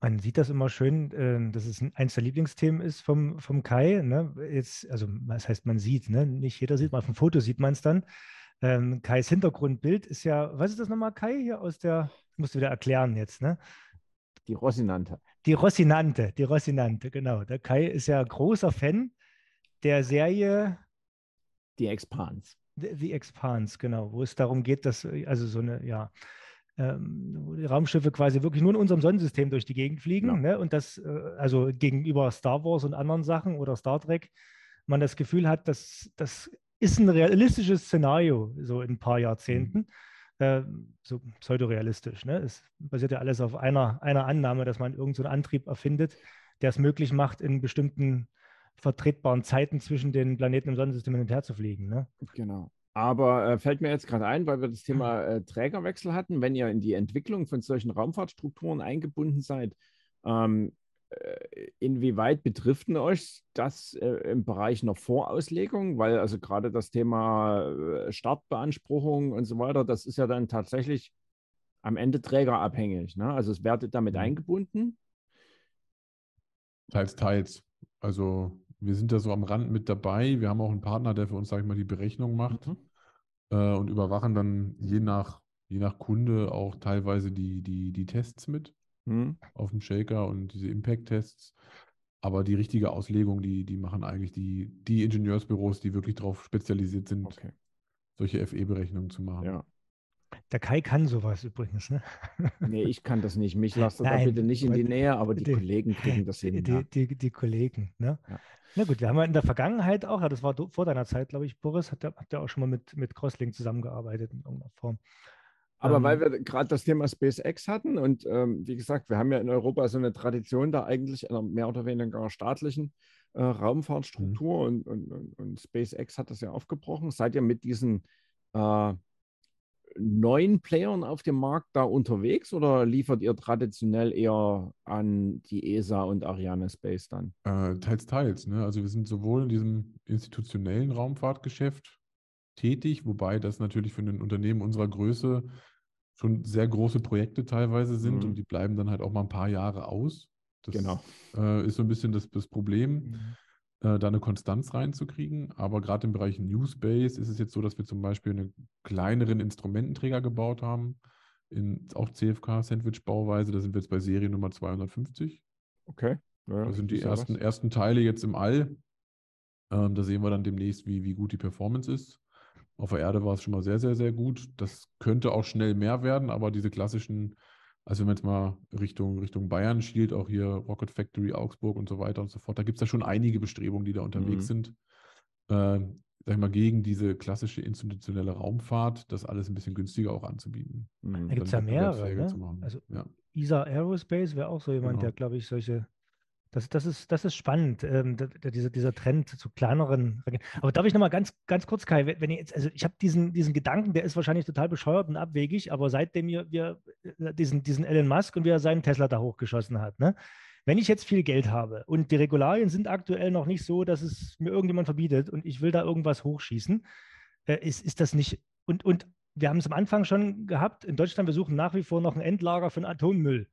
Man sieht das immer schön, äh, dass es ein- eins der Lieblingsthemen ist vom, vom Kai. Ne? Jetzt, also, was heißt, man sieht, ne? Nicht jeder sieht, mal auf dem Foto sieht man es dann. Ähm, Kais Hintergrundbild ist ja, was ist das nochmal, Kai, hier aus der, das musst du wieder erklären jetzt, ne? Die Rosinante. Die Rossinante, die Rossinante, genau. Der Kai ist ja großer Fan der Serie Die Expans. The, The Expanse, genau, wo es darum geht, dass äh, also so eine, ja, ähm, wo die Raumschiffe quasi wirklich nur in unserem Sonnensystem durch die Gegend fliegen, Ja. ne? Und das, äh, also gegenüber Star Wars und anderen Sachen oder Star Trek, man das Gefühl hat, dass das ist ein realistisches Szenario, so in ein paar Jahrzehnten. Äh, so pseudorealistisch. Ne? Es basiert ja alles auf einer, einer Annahme, dass man irgendeinen so Antrieb erfindet, der es möglich macht, in bestimmten vertretbaren Zeiten zwischen den Planeten im Sonnensystem hin und her zu fliegen. Ne? Genau. Aber äh, fällt mir jetzt gerade ein, weil wir das Thema äh, Trägerwechsel hatten, wenn ihr in die Entwicklung von solchen Raumfahrtstrukturen eingebunden seid, ähm, äh, inwieweit betrifft denn euch das äh, im Bereich einer Vorauslegung? Weil also gerade das Thema äh, Startbeanspruchung und so weiter, das ist ja dann tatsächlich am Ende trägerabhängig. Ne? Also es werdet damit Mhm. eingebunden. Teils, teils. Also wir sind da so am Rand mit dabei. Wir haben auch einen Partner, der für uns, sage ich mal, die Berechnung macht Mhm. Äh, und überwachen dann je nach, je nach Kunde auch teilweise die, die, die Tests mit Hm. auf dem Shaker und diese Impact-Tests. Aber die richtige Auslegung, die, die machen eigentlich die, die Ingenieursbüros, die wirklich darauf spezialisiert sind, Okay. solche FE-Berechnungen zu machen. Ja. Der Kai kann sowas übrigens. Ne? Nee, ich kann das nicht. Mich lasst da bitte nicht in die Nähe, aber die, die- Kollegen kriegen das hin. Die, ja. die, die Kollegen. Ne? Ja. Na gut, wir haben ja in der Vergangenheit auch, ja, das war vor deiner Zeit, glaube ich, Boris, hat ja, habt ihr auch schon mal mit, mit Crosslink zusammengearbeitet in irgendeiner Form. Aber Ähm, weil wir gerade das Thema SpaceX hatten und ähm, wie gesagt, wir haben ja in Europa so eine Tradition da eigentlich einer mehr oder weniger staatlichen äh, Raumfahrtstruktur und, und, und, und SpaceX hat das ja aufgebrochen. Seid ihr mit diesen äh, neuen Playern auf dem Markt da unterwegs oder liefert ihr traditionell eher an die ESA und Ariane Space dann? Äh, teils, teils. Ne? Also wir sind sowohl in diesem institutionellen Raumfahrtgeschäft tätig, wobei das natürlich für ein Unternehmen unserer Größe schon sehr große Projekte teilweise sind Mhm. und die bleiben dann halt auch mal ein paar Jahre aus. Das Genau. äh, ist so ein bisschen das, das Problem, Mhm. Äh, da eine Konstanz reinzukriegen. Aber gerade im Bereich New Space ist es jetzt so, dass wir zum Beispiel einen kleineren Instrumententräger gebaut haben, in auch CFK-Sandwich-Bauweise. Da sind wir jetzt bei Serie Nummer 250. Okay. Ja, Das sind die ersten, was. ersten Teile jetzt im All. Ähm, da sehen wir dann demnächst, wie, wie gut die Performance ist. Auf der Erde war es schon mal sehr, sehr, sehr gut. Das könnte auch schnell mehr werden, aber diese klassischen, also wenn man jetzt mal Richtung, Richtung Bayern schielt, auch hier Rocket Factory, Augsburg und so weiter und so fort, da gibt es ja schon einige Bestrebungen, die da unterwegs Mhm. sind. Äh, sag ich mal, gegen diese klassische institutionelle Raumfahrt, das alles ein bisschen günstiger auch anzubieten. Mhm. Da gibt es ja mehrere. Ne? Also ja. ESA Aerospace wäre auch so jemand, Genau. der, glaube ich, solche. Das, das, ist, das ist spannend, ähm, dieser, dieser Trend zu kleineren. Aber darf ich nochmal ganz, ganz kurz, Kai, wenn ihr jetzt, also ich habe diesen, diesen Gedanken, der ist wahrscheinlich total bescheuert und abwegig, aber seitdem wir, wir äh, diesen, diesen Elon Musk und wie er seinen Tesla da hochgeschossen hat, ne? Wenn ich jetzt viel Geld habe und die Regularien sind aktuell noch nicht so, dass es mir irgendjemand verbietet und ich will da irgendwas hochschießen, äh, ist, ist das nicht. Und, und wir haben es am Anfang schon gehabt, in Deutschland, wir suchen nach wie vor noch ein Endlager den Atommüll.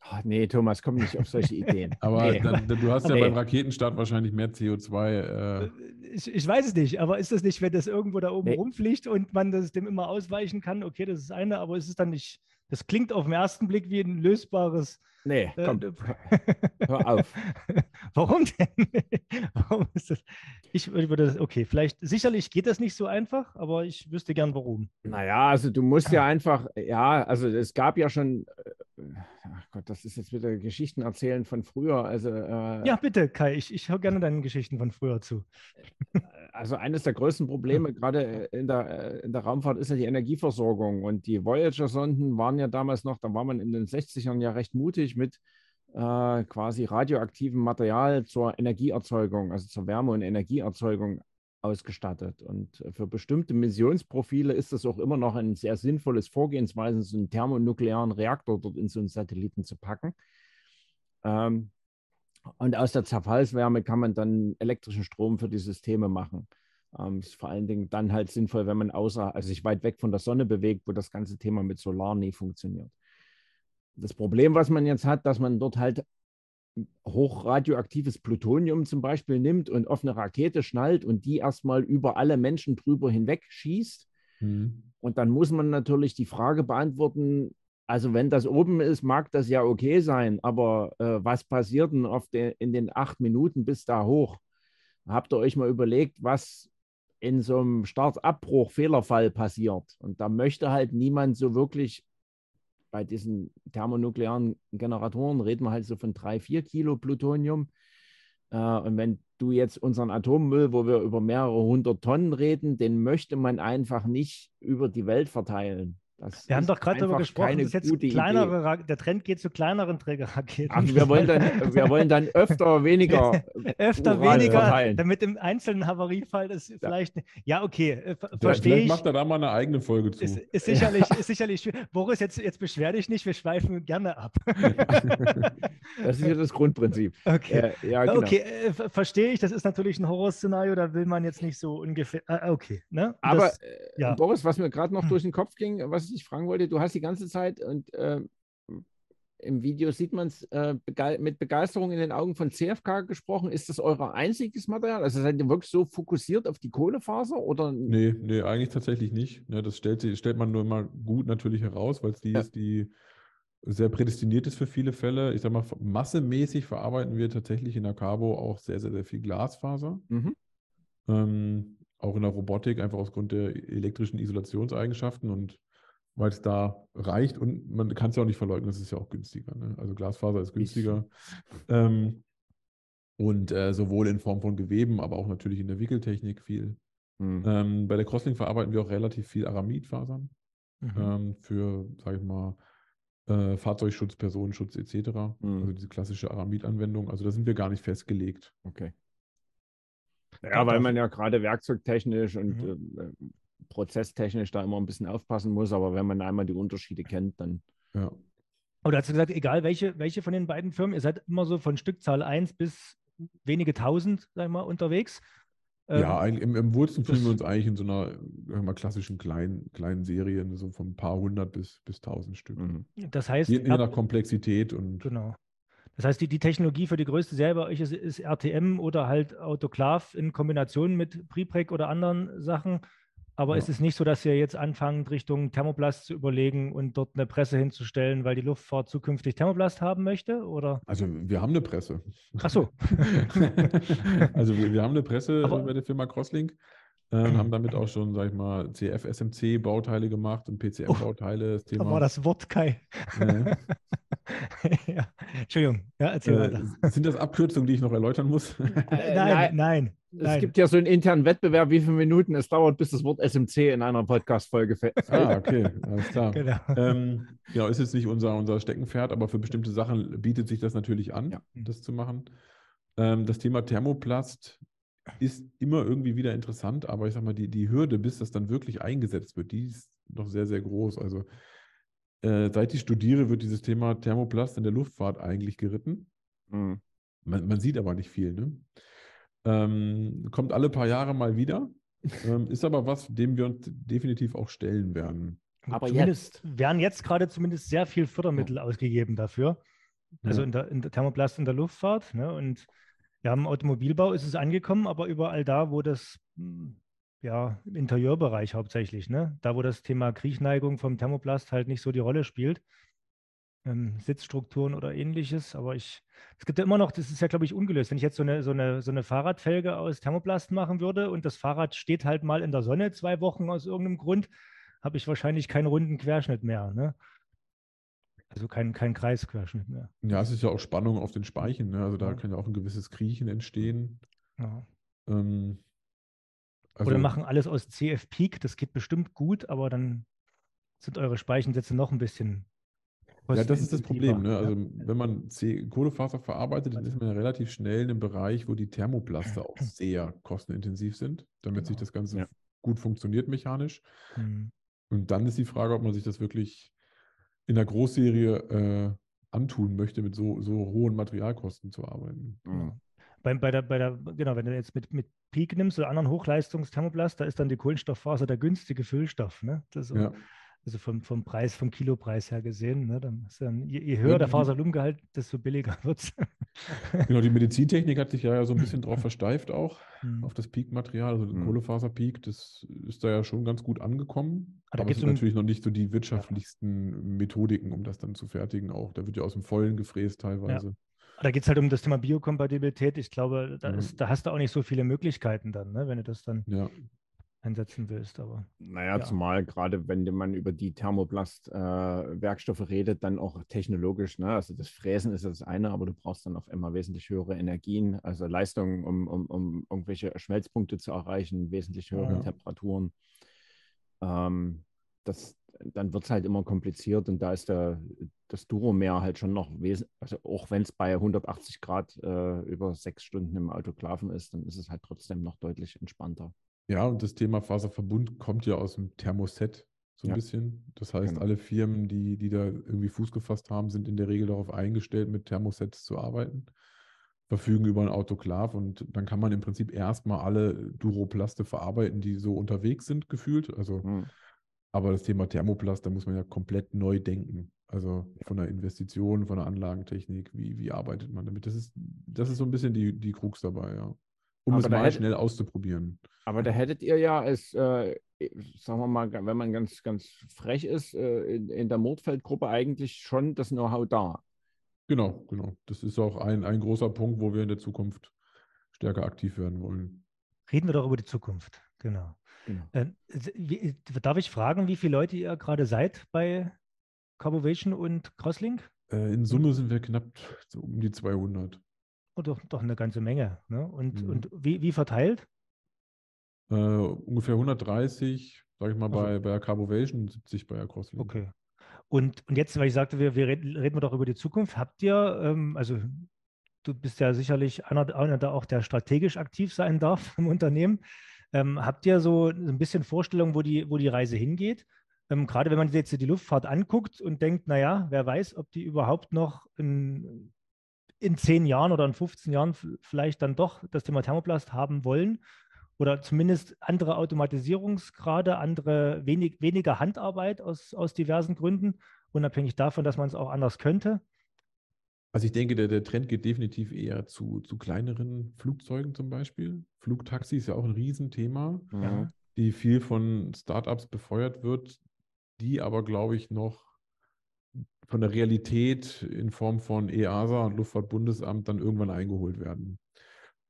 Ach, nee, Thomas, komm nicht auf solche Ideen. Aber nee. dann, dann, du hast ja Nee. beim Raketenstart wahrscheinlich mehr CO2. Äh, Ich, ich weiß es nicht, aber ist das nicht, wenn das irgendwo da oben Nee. rumfliegt und man das dem immer ausweichen kann? Okay, das ist eine, aber ist es dann nicht, Das klingt auf den ersten Blick wie ein lösbares. Nee, äh, komm, hör auf. Warum denn? warum ist das? Ich würde das, okay, vielleicht, sicherlich geht das nicht so einfach, aber ich wüsste gern warum. Naja, also du musst ja einfach, ja, also es gab ja schon, äh, ach Gott, das ist jetzt wieder Geschichten erzählen von früher. Also, äh, Ja, bitte, Kai, ich, ich höre gerne deinen Geschichten von früher zu. also eines der größten Probleme gerade in der, äh, in der Raumfahrt ist ja die Energieversorgung. Und die Voyager-Sonden waren ja damals noch, da war man in den 60ern ja recht mutig mit äh, quasi radioaktivem Material zur Energieerzeugung, also zur Wärme- und Energieerzeugung ausgestattet. Und für bestimmte Missionsprofile ist das auch immer noch ein sehr sinnvolles Vorgehensweise, so einen thermonuklearen Reaktor dort in so einen Satelliten zu packen. Ähm, und aus der Zerfallswärme kann man dann elektrischen Strom für die Systeme machen. Ähm, ist vor allen Dingen dann halt sinnvoll, wenn man außer, also sich weit weg von der Sonne bewegt, wo das ganze Thema mit Solar nie funktioniert. Das Problem, was man jetzt hat, dass man dort halt hochradioaktives Plutonium zum Beispiel nimmt und auf eine Rakete schnallt und die erstmal über alle Menschen drüber hinweg schießt. Mhm. Und dann muss man natürlich die Frage beantworten, also wenn das oben ist, mag das ja okay sein, aber äh, was passiert denn auf de, in den acht Minuten bis da hoch? Habt ihr euch mal überlegt, was in so einem Startabbruch, Fehlerfall passiert? Und da möchte halt niemand so wirklich bei diesen thermonuklearen Generatoren reden wir halt so von drei, vier Kilo Plutonium. Äh, und wenn du jetzt unseren Atommüll, wo wir über mehrere hundert Tonnen reden, den möchte man einfach nicht über die Welt verteilen. Das Wir haben doch gerade darüber gesprochen, dass jetzt kleinere, Idee. Der Trend geht zu kleineren Trägerraketen. Ach, wir, wollen dann, wir wollen dann öfter weniger öfter Uran weniger, verteilen. damit im einzelnen Havariefall das vielleicht. nicht- Ja, okay, äh, ver- Vielleicht, verstehe vielleicht ich. macht er da mal eine eigene Folge zu. Ist, ist sicherlich, ist sicherlich schwierig. Boris, jetzt, jetzt beschwer dich nicht, wir schweifen gerne ab. Das ist ja das Grundprinzip. Okay. Äh, ja, genau. Okay, äh, ver- verstehe ich. Das ist natürlich ein Horrorszenario, da will man jetzt nicht so ungefähr. Ah, okay, ne? Aber das, äh, ja. Boris, was mir gerade noch Hm. durch den Kopf ging, was ich fragen wollte, du hast die ganze Zeit und äh, im Video sieht man es äh, bege mit Begeisterung in den Augen von CFK gesprochen. Ist das euer einziges Material? Also seid ihr wirklich so fokussiert auf die Kohlefaser oder? Nee, nee, eigentlich tatsächlich nicht. Ne, das stellt, sie- stellt man nur mal gut natürlich heraus, weil es die Ja. ist, die sehr prädestiniert ist für viele Fälle. Ich sag mal, massemäßig verarbeiten wir tatsächlich in der Cabo auch sehr, sehr, sehr viel Glasfaser. Mhm. Ähm, auch in der Robotik, einfach aus der elektrischen Isolationseigenschaften und weil es da reicht und man kann es ja auch nicht verleugnen, es ist ja auch günstiger. Ne? Also Glasfaser ist günstiger. Ähm, und äh, sowohl in Form von Geweben, aber auch natürlich in der Wickeltechnik viel. Hm. Ähm, bei der Crosslink verarbeiten wir auch relativ viel Aramidfasern Mhm. ähm, für, sage ich mal, äh, Fahrzeugschutz, Personenschutz etc. Mhm. Also diese klassische Aramid-Anwendung. Also da sind wir gar nicht festgelegt. Okay. Ja, weil man ja gerade werkzeugtechnisch und Mhm. äh, äh, prozesstechnisch da immer ein bisschen aufpassen muss, aber wenn man einmal die Unterschiede kennt, dann Ja. Oder hast du gesagt, egal welche, welche von den beiden Firmen, ihr seid immer so von Stückzahl 1 bis wenige tausend, sag ich mal, unterwegs. Ähm, Ja, eigentlich, im, im Wurzeln fühlen wir uns eigentlich in so einer sagen wir mal, klassischen kleinen, kleinen Serie, so von ein paar hundert bis, bis tausend Stück. mhm. das heißt, Je, je nach Komplexität und genau. Das heißt, die, die Technologie für die größte Serie bei euch ist, ist RTM oder halt Autoclave in Kombination mit Prepreg oder anderen Sachen. Aber Ja. ist es nicht so, dass ihr jetzt anfangt, Richtung Thermoplast zu überlegen und dort eine Presse hinzustellen, weil die Luftfahrt zukünftig Thermoplast haben möchte? Oder? Also wir haben eine Presse. Ach so. also wir, wir haben eine Presse Aber- äh, bei der Firma Crosslink. Äh, haben damit auch schon, sag ich mal, CF-SMC-Bauteile gemacht und PCM-Bauteile. Das Da Thema. war das Wort Kai. Ja. ja. Entschuldigung, ja, erzähl weiter. Äh, sind das Abkürzungen, die ich noch erläutern muss? Äh, nein, nein, Es nein. gibt ja so einen internen Wettbewerb, wie viele Minuten es dauert, bis das Wort SMC in einer Podcast-Folge fällt. ah, okay, alles klar. Genau. ähm, ja, ist jetzt nicht unser, unser Steckenpferd, aber für bestimmte Sachen bietet sich das natürlich an, Ja. das zu machen. Ähm, das Thema Thermoplast ist immer irgendwie wieder interessant, aber ich sag mal, die, die Hürde, bis das dann wirklich eingesetzt wird, die ist noch sehr, sehr groß. Also äh, seit ich studiere, wird dieses Thema Thermoplast in der Luftfahrt eigentlich geritten. Mhm. Man, man sieht aber nicht viel. Ne? Ähm, kommt alle paar Jahre mal wieder. Ähm, ist aber was, dem wir uns definitiv auch stellen werden. Aber zumindest werden jetzt gerade zumindest sehr viel Fördermittel ausgegeben dafür. Also Ja. in der, in der Thermoplast in der Luftfahrt. Ne? Und ja, im Automobilbau ist es angekommen, aber überall da, wo das hm, ja, im Interieurbereich hauptsächlich, ne? Da, wo das Thema Kriechneigung vom Thermoplast halt nicht so die Rolle spielt. Ähm, Sitzstrukturen oder ähnliches. Aber ich, es gibt ja immer noch, das ist ja, glaube ich, ungelöst. Wenn ich jetzt so eine, so eine, so eine Fahrradfelge aus Thermoplast machen würde und das Fahrrad steht halt mal in der Sonne zwei Wochen aus irgendeinem Grund, habe ich wahrscheinlich keinen runden Querschnitt mehr. Ne? Also kein, kein Kreisquerschnitt mehr. Ja, es ist ja auch Spannung auf den Speichen. Ne? Also da Ja. kann ja auch ein gewisses Kriechen entstehen. Ja. Ähm, also, Oder machen alles aus CF Peak, das geht bestimmt gut, aber dann sind eure Speichensätze noch ein bisschen. Ja, das ist das Problem. Ne? ja. Also wenn man C Kohlefaser verarbeitet, dann ist man ja relativ schnell in einem Bereich, wo die Thermoplaste auch sehr kostenintensiv sind, damit sich Genau. das Ganze Ja. gut funktioniert mechanisch. Hm. Und dann ist die Frage, ob man sich das wirklich in der Großserie äh, antun möchte, mit so, so hohen Materialkosten zu arbeiten. Mhm. Ja. Bei, bei, der, bei der, genau, wenn du jetzt mit, mit Peak nimmst oder anderen Hochleistungsthermoplast, da ist dann die Kohlenstofffaser der günstige Füllstoff. Ne? Das Ja. Also vom, vom Preis, vom Kilopreis her gesehen. Ne? Dann ist dann, je, je höher Ja, der Faserlumgehalt, desto billiger wird es. Genau, die Medizintechnik hat sich ja, ja so ein bisschen drauf versteift auch, Hm. auf das Peak-Material, also den Mhm. Kohlefaser-Peak, das ist da ja schon ganz gut angekommen. Ah, da Aber es sind um- natürlich noch nicht so die wirtschaftlichsten Methodiken, um das dann zu fertigen auch. Da wird ja aus dem Vollen gefräst teilweise. Da geht es halt um das Thema Biokompatibilität. Ich glaube, da, Mhm. ist, da hast du auch nicht so viele Möglichkeiten dann, ne? wenn du das dann Ja, einsetzen willst. Aber Naja, Ja. zumal gerade wenn man über die Thermoplast-Werkstoffe redet, dann auch technologisch. Ne? Also das Fräsen ist das eine, aber du brauchst dann auf einmal wesentlich höhere Energien, also Leistungen, um, um, um irgendwelche Schmelzpunkte zu erreichen, wesentlich höhere Ja. Temperaturen. Ähm, das, dann wird es halt immer kompliziert und da ist der, das Duromer halt schon noch wesentlich, also auch wenn es bei 180 Grad äh, über sechs Stunden im Autoklaven ist, dann ist es halt trotzdem noch deutlich entspannter. Ja, und das Thema Faserverbund kommt ja aus dem Thermoset so ein Ja. bisschen. Das heißt, Genau. alle Firmen, die, die da irgendwie Fuß gefasst haben, sind in der Regel darauf eingestellt, mit Thermosets zu arbeiten, verfügen über ein Autoklav und dann kann man im Prinzip erstmal alle Duroplaste verarbeiten, die so unterwegs sind, gefühlt. Also, Hm. Aber das Thema Thermoplast, da muss man ja komplett neu denken. Also von der Investition, von der Anlagentechnik, wie, wie arbeitet man damit? Das ist, das ist so ein bisschen die, die Krux dabei, ja. Um Aber es mal hätte- schnell auszuprobieren. Aber da hättet ihr ja als, äh, sagen wir mal, wenn man ganz, ganz frech ist, äh, in, in der Mordfeldgruppe eigentlich schon das Know-how da. Genau, genau. Das ist auch ein, ein großer Punkt, wo wir in der Zukunft stärker aktiv werden wollen. reden wir doch über die Zukunft. Genau. Genau. Ähm, wie, darf ich fragen, wie viele Leute ihr gerade seid bei Carbovation und Crosslink? Äh, in Summe sind wir knapp so um die 200. Oh, doch, doch eine ganze Menge. Ne? Und, Mhm. und wie, wie verteilt? Äh, ungefähr 130, sage ich mal, Ach so. bei, bei Carbovation, 70 bei Crosslink. Okay. Und, und jetzt, weil ich sagte, wir, wir reden, reden wir doch über die Zukunft. Habt ihr, ähm, also du bist ja sicherlich einer, einer, der auch der strategisch aktiv sein darf im Unternehmen. Ähm, habt ihr so ein bisschen Vorstellung, wo die, wo die Reise hingeht? Ähm, gerade wenn man jetzt die Luftfahrt anguckt und denkt, naja, wer weiß, ob die überhaupt noch in, in 10 Jahren oder in 15 Jahren vielleicht dann doch das Thema Thermoplast haben wollen oder zumindest andere Automatisierungsgrade, andere wenig, weniger Handarbeit aus, aus diversen Gründen, unabhängig davon, dass man es auch anders könnte. Also ich denke, der, der Trend geht definitiv eher zu, zu kleineren Flugzeugen zum Beispiel. Flugtaxi ist ja auch ein Riesenthema, Ja. die viel von Startups befeuert wird, die aber, glaube ich, noch von der Realität in Form von EASA und Luftfahrtbundesamt dann irgendwann eingeholt werden.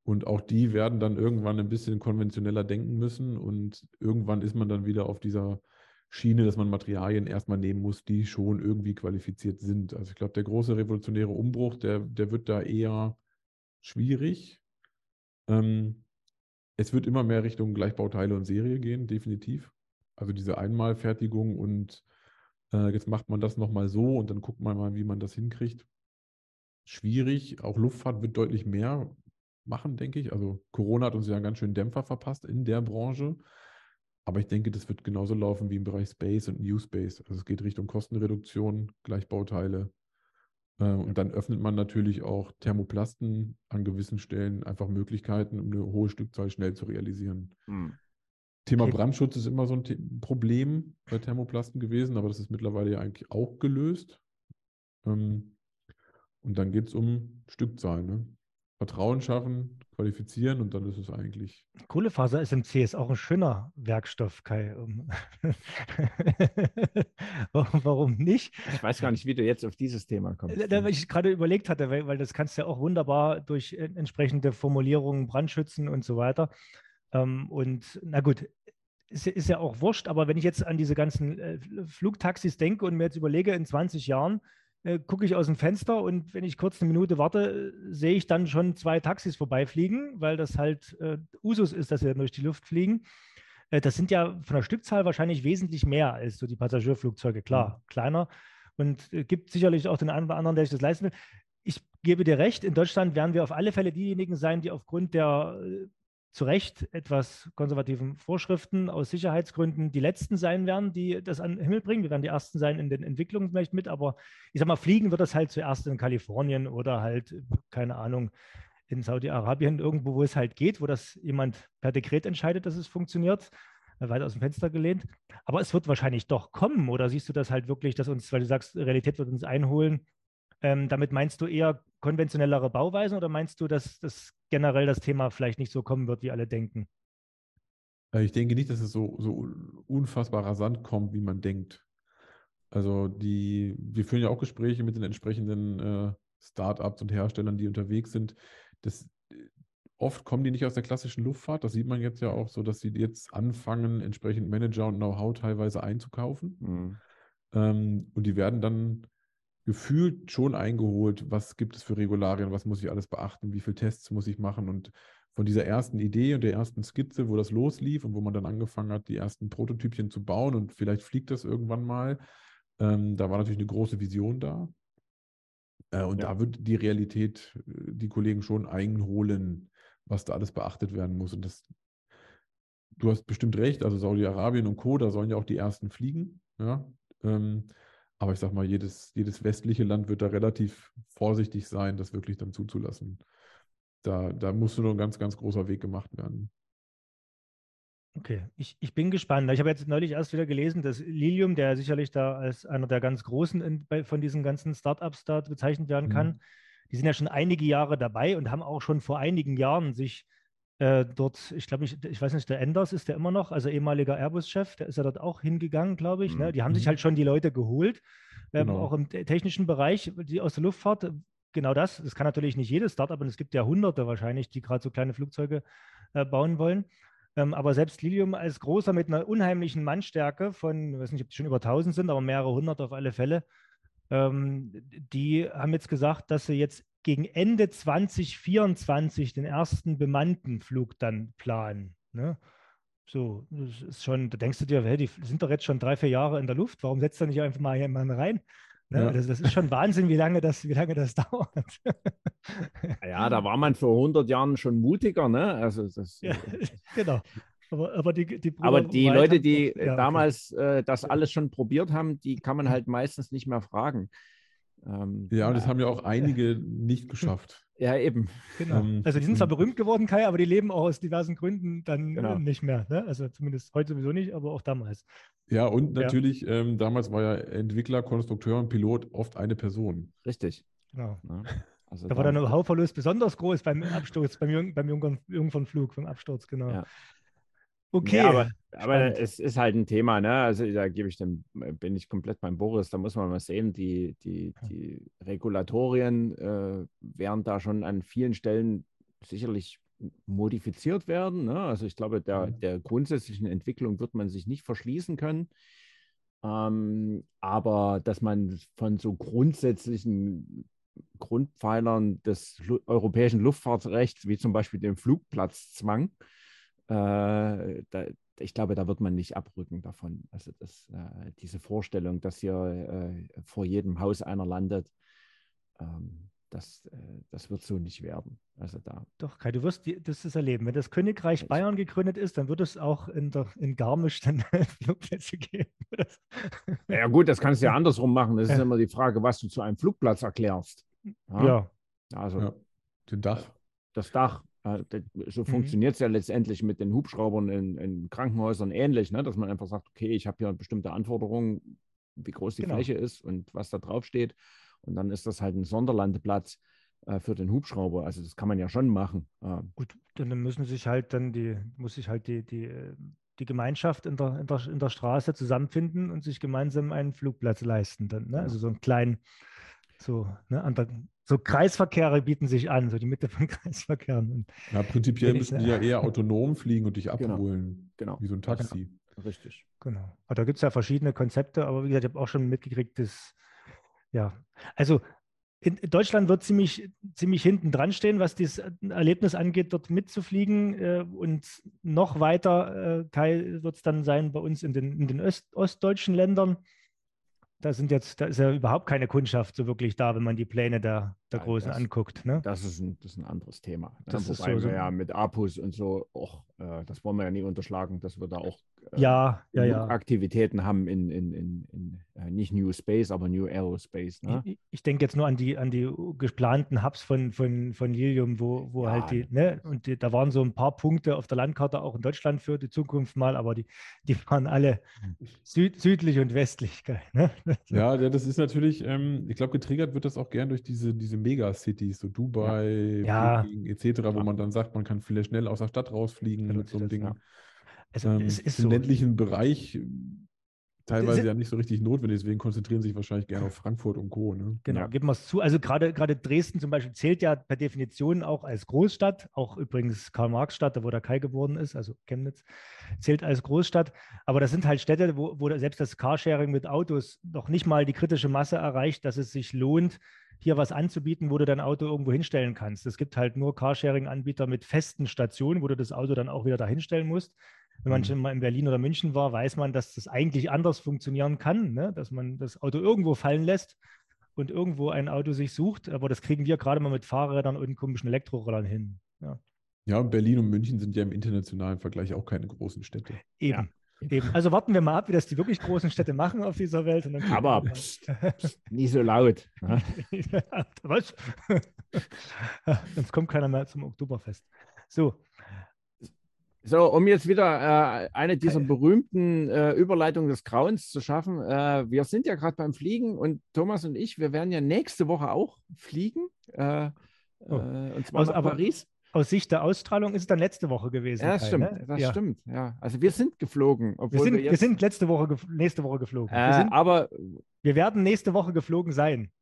Und auch die werden dann irgendwann ein bisschen konventioneller denken müssen und irgendwann ist man dann wieder auf dieser Schiene, dass man Materialien erstmal nehmen muss, die schon irgendwie qualifiziert sind. Also ich glaube, der große revolutionäre Umbruch, der, der wird da eher schwierig. Ähm, es wird immer mehr Richtung Gleichbauteile und Serie gehen, definitiv. Also diese Einmalfertigung und äh, jetzt macht man das nochmal so und dann guckt man mal, wie man das hinkriegt. Schwierig. Auch Luftfahrt wird deutlich mehr machen, denke ich. Also Corona hat uns ja einen ganz schönen Dämpfer verpasst in der Branche. Aber ich denke, das wird genauso laufen wie im Bereich Space und New Space. Also es geht Richtung Kostenreduktion, Gleichbauteile. Äh, und dann öffnet man natürlich auch Thermoplasten an gewissen Stellen einfach Möglichkeiten, um eine hohe Stückzahl schnell zu realisieren. Hm. Thema Okay. Brandschutz ist immer so ein The Problem bei Thermoplasten gewesen, aber das ist mittlerweile ja eigentlich auch gelöst. Ähm, und dann geht es um Stückzahl. Ne? Vertrauen schaffen, qualifizieren und dann ist es eigentlich. Kohlefaser SMC ist auch ein schöner Werkstoff, Kai. warum, nicht? Ich weiß gar nicht, wie du jetzt auf dieses Thema kommst. Da, da ich gerade überlegt hatte, weil, weil, das kannst du ja auch wunderbar durch entsprechende Formulierungen brandschützen und so weiter. Ähm, und na gut, ist, ist, ja auch wurscht, aber wenn ich jetzt an diese ganzen äh, Flugtaxis denke und mir jetzt überlege, in 20 Jahren, äh, gucke ich aus dem Fenster und wenn ich kurz eine Minute warte, sehe ich dann schon zwei Taxis vorbeifliegen, weil das halt äh, Usus ist, dass sie dann durch die Luft fliegen. Äh, das sind ja von der Stückzahl wahrscheinlich wesentlich mehr als so die Passagierflugzeuge, klar, mhm. kleiner. Und äh, gibt sicherlich auch den einen oder anderen, der sich das leisten will. Ich gebe dir recht, in Deutschland werden wir auf alle Fälle diejenigen sein, die aufgrund der äh, zu Recht etwas konservativen Vorschriften aus Sicherheitsgründen die letzten sein werden, die das an den Himmel bringen. Wir werden die ersten sein in den Entwicklungen vielleicht mit, aber ich sag mal, fliegen wird das halt zuerst in Kalifornien oder halt, keine Ahnung, in Saudi-Arabien, irgendwo, wo es halt geht, wo das jemand per Dekret entscheidet, dass es funktioniert, äh, weit aus dem Fenster gelehnt. Aber es wird wahrscheinlich doch kommen, oder siehst du das halt wirklich, dass uns, weil du sagst, Realität wird uns einholen, ähm, damit meinst du eher konventionellere Bauweisen oder meinst du, dass das generell das Thema vielleicht nicht so kommen wird, wie alle denken? Äh, ich denke nicht, dass es so, so unfassbar rasant kommt, wie man denkt. Also die, wir führen ja auch Gespräche mit den entsprechenden äh, Startups und Herstellern, die unterwegs sind. Das, oft kommen die nicht aus der klassischen Luftfahrt. Das sieht man jetzt ja auch so, dass sie jetzt anfangen, entsprechend Manager und Know-how teilweise einzukaufen. Mhm. Ähm, und die werden dann gefühlt schon eingeholt, was gibt es für Regularien, was muss ich alles beachten, wie viele Tests muss ich machen und von dieser ersten Idee und der ersten Skizze, wo das loslief und wo man dann angefangen hat, die ersten Prototypchen zu bauen und vielleicht fliegt das irgendwann mal, ähm, da war natürlich eine große Vision da. Äh, und ja. da wird die Realität äh, die Kollegen schon einholen, was da alles beachtet werden muss. Und das, du hast bestimmt recht, also Saudi-Arabien und Co., da sollen ja auch die ersten fliegen. Ja, ähm, aber ich sag mal, jedes, jedes westliche Land wird da relativ vorsichtig sein, das wirklich dann zuzulassen. Da, da muss nur ein ganz, ganz großer Weg gemacht werden. Okay, ich, ich bin gespannt. Ich habe jetzt neulich erst wieder gelesen, dass Lilium, der sicherlich da als einer der ganz großen in, bei, von diesen ganzen Startups da bezeichnet werden kann, mhm. die sind ja schon einige Jahre dabei und haben auch schon vor einigen Jahren sich äh, dort, ich glaube, ich, ich weiß nicht, der Enders ist der immer noch, also ehemaliger Airbus-Chef, der ist ja dort auch hingegangen, glaube ich. Mhm. Ne? Die haben sich mhm. halt schon die Leute geholt, ähm, genau. auch im technischen Bereich, die aus der Luftfahrt. Genau das. Das kann natürlich nicht jedes Startup, und es gibt ja Hunderte wahrscheinlich, die gerade so kleine Flugzeuge äh, bauen wollen. Ähm, aber selbst Lilium als großer mit einer unheimlichen Mannstärke von, ich weiß nicht, ob es schon über 1000 sind, aber mehrere hundert auf alle Fälle, ähm, die haben jetzt gesagt, dass sie jetzt gegen Ende 2024 den ersten bemannten Flug dann planen. Ne? So, das ist schon, da denkst du dir, hey, die sind doch jetzt schon drei, vier Jahre in der Luft, warum setzt du nicht einfach mal jemanden rein? Ne? Ja. Das, das, ist schon Wahnsinn, wie lange das, wie lange das dauert. Ja, da war man vor 100 Jahren schon mutiger, ne? Also das, ja, genau. Aber, aber, die, die, aber die Leute, die ja, damals okay. äh, das alles schon probiert haben, die kann man halt meistens nicht mehr fragen. Ähm, ja, und das haben ja auch einige nicht geschafft. Ja, eben. Genau. Ähm, also die sind zwar berühmt geworden, Kai, aber die leben auch aus diversen Gründen dann genau. nicht mehr. Ne? Also zumindest heute sowieso nicht, aber auch damals. Ja, und natürlich, ja. Ähm, damals war ja Entwickler, Konstrukteur und Pilot oft eine Person. Richtig. Genau. Ja. Also da war der Know-how-Verlust besonders groß beim Absturz, beim, Jung, beim Jungfernflug, beim Absturz, genau. Ja. Okay. Ja, aber, aber es ist halt ein Thema, ne? Also da gebe ich dem, bin ich komplett beim Boris, da muss man mal sehen, die, die, die Regulatorien äh, werden da schon an vielen Stellen sicherlich modifiziert werden. Ne? Also ich glaube, der, der grundsätzlichen Entwicklung wird man sich nicht verschließen können. Ähm, aber dass man von so grundsätzlichen Grundpfeilern des europäischen Luftfahrtrechts, wie zum Beispiel dem Flugplatzzwang, äh, da, ich glaube, da wird man nicht abrücken davon. Also das, äh, diese Vorstellung, dass hier äh, vor jedem Haus einer landet, ähm, das, äh, das wird so nicht werden. Also da. Doch, Kai, du wirst die, das ist erleben. Wenn das Königreich Bayern gegründet ist, dann wird es auch in, der, in Garmisch dann Flugplätze geben. ja gut, das kannst du ja andersrum machen. Das ist ja. immer die Frage, was du zu einem Flugplatz erklärst. Ja. ja. Also ja. Den Dach. Das Dach. So mhm. funktioniert es ja letztendlich mit den Hubschraubern in, in Krankenhäusern ähnlich, ne? dass man einfach sagt, okay, ich habe hier bestimmte Anforderungen, wie groß die genau. Fläche ist und was da drauf steht. Und dann ist das halt ein Sonderlandeplatz. äh, für den Hubschrauber. Also das kann man ja schon machen. Ähm, Gut, dann müssen sich halt dann die, muss sich halt die, die, die Gemeinschaft in der, in, der, in der Straße zusammenfinden und sich gemeinsam einen Flugplatz leisten. Dann, ne? Ja. Also so einen kleinen, so, ne, an der, so Kreisverkehre bieten sich an, so die Mitte von Kreisverkehren. Ja, prinzipiell müssen die ja eher autonom fliegen und dich Genau. abholen, genau, wie so ein Taxi. richtig. Genau. Aber da gibt es ja verschiedene Konzepte, aber wie gesagt, ich habe auch schon mitgekriegt, dass, ja, also in Deutschland wird ziemlich, ziemlich hinten dran stehen, was dieses Erlebnis angeht, dort mitzufliegen. Äh, und noch weiter, äh, Kai, wird es dann sein bei uns in den, in den Öst, ostdeutschen Ländern. Da sind jetzt, da ist ja überhaupt keine Kundschaft so wirklich da, wenn man die Pläne der, der Ja, Großen das- anguckt. Ne? Das ist ein, das ist ein anderes Thema. Ne? Das ist Wobei so- so- wir ja mit Apus und so, auch, äh, das wollen wir ja nie unterschlagen, dass wir da auch äh, Ja, ja, ja. Aktivitäten haben in, in, in, in nicht New Space, aber New Aerospace. Ne? Ich, ich denke jetzt nur an die, an die geplanten Hubs von, von, von Lilium, wo, wo Ja, halt die, ne, und die, da waren so ein paar Punkte auf der Landkarte auch in Deutschland für die Zukunft mal, aber die, die waren alle süd, südlich und westlich. Geil, ne? Ja, ja, das ist natürlich, ähm, ich glaube, getriggert wird das auch gern durch diese, diese Megacities, so Dubai, Ja. Peking etc., wo man dann sagt, man kann viel schnell aus der Stadt rausfliegen Genau, mit so einem Ding. ja. Also Ähm, es ist Im so. ländlichen Bereich äh, teilweise ja nicht so richtig notwendig, deswegen konzentrieren sich wahrscheinlich gerne auf Frankfurt und Co. Ne? Genau, Ja. geben wir es zu. Also gerade gerade Dresden zum Beispiel zählt ja per Definition auch als Großstadt, auch übrigens Karl-Marx-Stadt, da wo der Kai geboren ist, also Chemnitz, zählt als Großstadt. Aber das sind halt Städte, wo, wo selbst das Carsharing mit Autos noch nicht mal die kritische Masse erreicht, dass es sich lohnt, hier was anzubieten, wo du dein Auto irgendwo hinstellen kannst. Es gibt halt nur Carsharing-Anbieter mit festen Stationen, wo du das Auto dann auch wieder dahin stellen musst. Wenn man Mhm. schon mal in Berlin oder München war, weiß man, dass das eigentlich anders funktionieren kann, ne? dass man das Auto irgendwo fallen lässt und irgendwo ein Auto sich sucht. Aber das kriegen wir gerade mal mit Fahrrädern und komischen Elektrorollern hin. Ja, Ja, Berlin und München sind ja im internationalen Vergleich auch keine großen Städte. eben. Eben. Also warten wir mal ab, wie das die wirklich großen Städte machen auf dieser Welt. Und dann gucken Aber pst, pst, nie so laut. Ne? Was? Sonst kommt keiner mehr zum Oktoberfest. So, So, um jetzt wieder äh, eine dieser berühmten äh, Überleitungen des Grauens zu schaffen. Äh, wir sind ja gerade beim Fliegen und Thomas und ich, wir werden ja nächste Woche auch fliegen. Äh, Oh. äh, und zwar Aus- nach Paris. aus Sicht der Ausstrahlung ist es dann letzte Woche gewesen. Ja, das stimmt. ne? Das ja. stimmt. Ja. Also wir sind geflogen, Wir sind, wir wir sind letzte Woche, nächste Woche geflogen. wir, äh, sind, aber wir werden nächste Woche geflogen sein.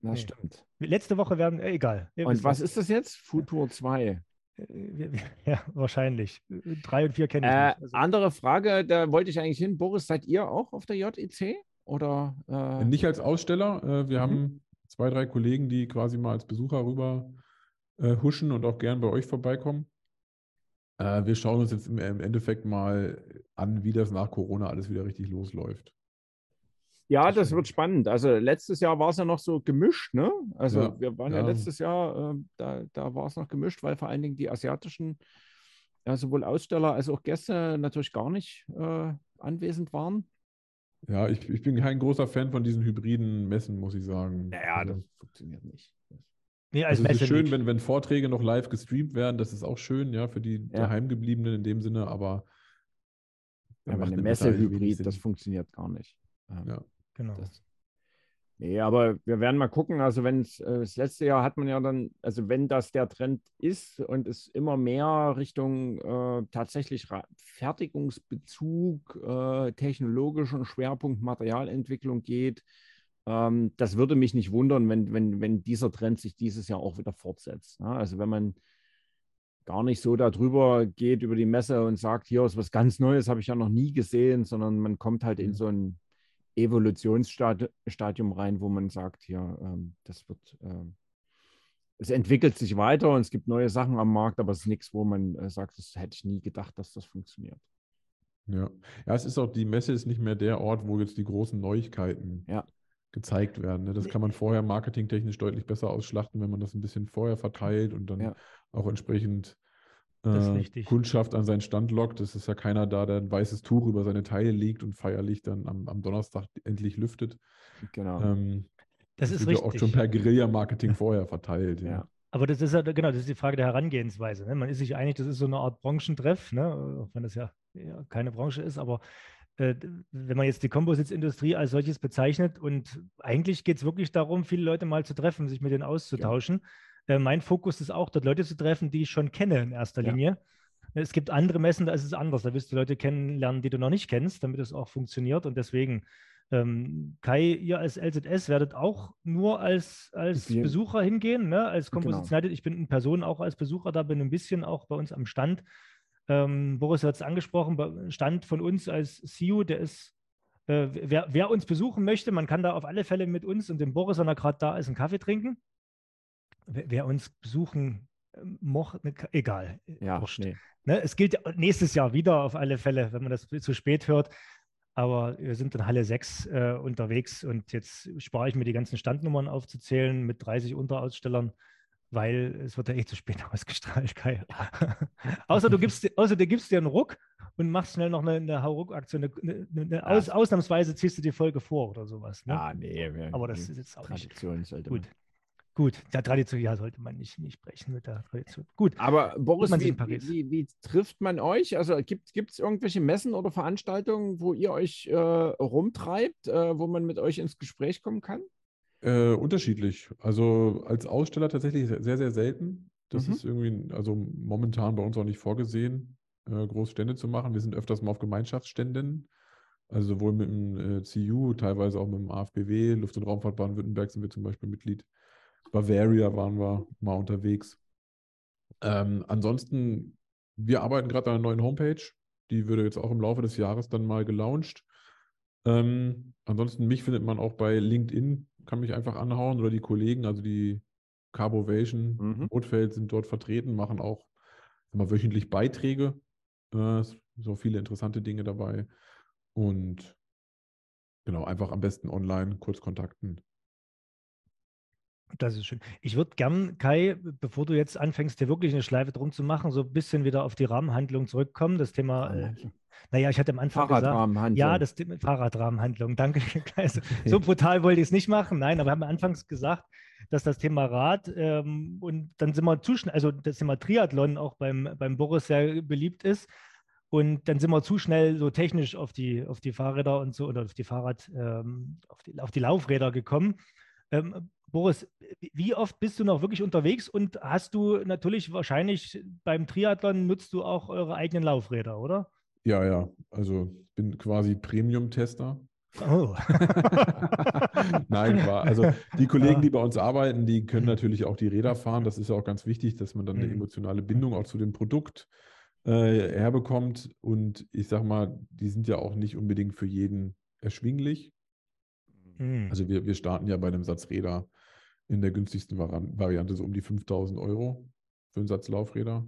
das Nee. stimmt. Letzte Woche werden, egal. Und was ist das jetzt? Futur 2. Äh, Ja, wahrscheinlich. Drei und vier kenne ich Äh, nicht. Also, andere Frage, da wollte ich eigentlich hin. Boris, seid ihr auch auf der JEC? Oder äh, Nicht als Aussteller. Äh, wir Mhm. haben zwei, drei Kollegen, die quasi mal als Besucher rüber äh, huschen und auch gern bei euch vorbeikommen. Äh, wir schauen uns jetzt im, im Endeffekt mal an, wie das nach Corona alles wieder richtig losläuft. Ja, Das wird spannend. Also letztes Jahr war es ja noch so gemischt, ne? Also Ja, wir waren ja, ja. letztes Jahr, äh, da, da war es noch gemischt, weil vor allen Dingen die asiatischen, ja, sowohl Aussteller als auch Gäste natürlich gar nicht äh, anwesend waren. Ja, ich, ich bin kein großer Fan von diesen hybriden Messen, muss ich sagen. Naja, Also- das funktioniert nicht. nee, als Also es ist schön, nicht. wenn, wenn Vorträge noch live gestreamt werden, das ist auch schön, ja, für die Ja. Daheimgebliebenen in dem Sinne, aber Ja, aber eine Messe Hybrid, das funktioniert gar nicht. Ähm, Ja. Genau. Das, nee, aber wir werden mal gucken. Also, wenn es äh, das letzte Jahr hat man ja dann, also wenn das der Trend ist und es immer mehr Richtung äh, tatsächlich Ra- Fertigungsbezug, äh, technologischen Schwerpunkt Materialentwicklung geht, ähm, das würde mich nicht wundern, wenn, wenn, wenn dieser Trend sich dieses Jahr auch wieder fortsetzt. Ne? Also, wenn man gar nicht so darüber geht über die Messe und sagt, hier ist was ganz Neues, habe ich ja noch nie gesehen, sondern man kommt halt in so ein Evolutionsstadium rein, wo man sagt, hier, ähm, das wird, ähm, es entwickelt sich weiter und es gibt neue Sachen am Markt, aber es ist nichts, wo man äh, sagt, das hätte ich nie gedacht, dass das funktioniert. Ja. ja, es ist auch, die Messe ist nicht mehr der Ort, wo jetzt die großen Neuigkeiten Ja. gezeigt werden. Ne? Das kann man vorher marketingtechnisch deutlich besser ausschlachten, wenn man das ein bisschen vorher verteilt und dann Ja. auch entsprechend äh, richtig. Kundschaft an seinen Stand lockt. Es ist ja keiner da, der ein weißes Tuch über seine Teile legt und feierlich dann am, am Donnerstag endlich lüftet. Genau. Ähm, Das ist wird ja auch richtig. schon per Guerilla-Marketing vorher verteilt. Ja. Ja. Aber das ist ja, genau, das ist die Frage der Herangehensweise. Ne? Man ist sich einig, das ist so eine Art Branchentreff, ne? auch wenn das ja, ja keine Branche ist, aber äh, wenn man jetzt die Composites-Industrie als solches bezeichnet und eigentlich geht es wirklich darum, viele Leute mal zu treffen, sich mit denen auszutauschen. Äh, mein Fokus ist auch, dort Leute zu treffen, die ich schon kenne in erster Ja. Linie. Es gibt andere Messen, da ist es anders. Da wirst du Leute kennenlernen, die du noch nicht kennst, damit es auch funktioniert. Und deswegen, ähm, Kai, ihr als LZS werdet auch nur als, als Besucher hingehen, ne? als Genau. Composition United. Ich bin in Person auch als Besucher da, bin ein bisschen auch bei uns am Stand. Ähm, Boris hat es angesprochen, Stand von uns als CU, der ist, äh, wer, wer uns besuchen möchte, man kann da auf alle Fälle mit uns und dem Boris, wenn er gerade da ist, einen Kaffee trinken. Wer, uns besuchen ähm, mochte, ne, egal. Ja, wurscht. nee. Ne, es gilt ja nächstes Jahr wieder auf alle Fälle, wenn man das zu spät hört. Aber wir sind in Halle 6 äh, unterwegs und jetzt spare ich mir die ganzen Standnummern aufzuzählen mit 30 Unterausstellern, weil es wird ja eh zu spät ausgestrahlt, Kai. außer, du gibst, dir- außer du gibst dir einen Ruck und machst schnell noch eine, eine Hauruck-Aktion. Eine, eine, eine Ja. aus, ausnahmsweise ziehst du die Folge vor oder sowas. Ne? Ja, nee. Wir, Aber das ist jetzt auch nicht Tradition sollte gut. man. Gut, der Tradition, ja, sollte man nicht, nicht brechen mit der Tradition. Gut, Aber Boris, wie, in Paris. wie, wie trifft man euch? Also gibt es irgendwelche Messen oder Veranstaltungen, wo ihr euch äh, rumtreibt, äh, wo man mit euch ins Gespräch kommen kann? Äh, unterschiedlich. Also als Aussteller tatsächlich sehr, sehr selten. Das Mhm. ist irgendwie, also momentan bei uns auch nicht vorgesehen, äh, groß Stände zu machen. Wir sind öfters mal auf Gemeinschaftsständen. Also sowohl mit dem äh, CU, teilweise auch mit dem AFBW, Luft- und Raumfahrt Baden-Württemberg sind wir zum Beispiel Mitglied. Bavaria waren wir mal unterwegs. Ähm, ansonsten, wir arbeiten gerade an einer neuen Homepage. Die würde jetzt auch im Laufe des Jahres dann mal gelauncht. Ähm, ansonsten, mich findet man auch bei LinkedIn, kann mich einfach anhauen oder die Kollegen, also die Carbovation, Mhm. Rotfeld sind dort vertreten, machen auch mal, wöchentlich Beiträge. Äh, so viele interessante Dinge dabei. Und genau, einfach am besten online kurz kontakten. Das ist schön. Ich würde gern, Kai, bevor du jetzt anfängst, dir wirklich eine Schleife drum zu machen, so ein bisschen wieder auf die Rahmenhandlung zurückkommen. Das Thema, äh, naja, ich hatte am Anfang gesagt, Fahrradrahmenhandlung. ja, das Thema Fahrradrahmenhandlung, danke. Kai. So, so brutal wollte ich es nicht machen, nein, aber wir haben anfangs gesagt, dass das Thema Rad ähm, und dann sind wir zu schnell, also das Thema Triathlon auch beim, beim Boris sehr beliebt ist. Und dann sind wir zu schnell so technisch auf die, auf die Fahrräder und so oder auf die Fahrrad, ähm, auf, die, auf die Laufräder gekommen. Ähm, Boris, wie oft bist du noch wirklich unterwegs und hast du natürlich wahrscheinlich beim Triathlon nutzt du auch eure eigenen Laufräder, oder? Ja, ja, also ich bin quasi Premium-Tester. Oh. Nein, war. Also die Kollegen, die bei uns arbeiten, die können natürlich auch die Räder fahren. Das ist ja auch ganz wichtig, dass man dann eine Mhm. emotionale Bindung auch zu dem Produkt äh, herbekommt. Und ich sag mal, die sind ja auch nicht unbedingt für jeden erschwinglich. Hm. Also wir, wir starten ja bei einem Satz Räder in der günstigsten Variante so um die 5000 Euro für einen Satz Laufräder.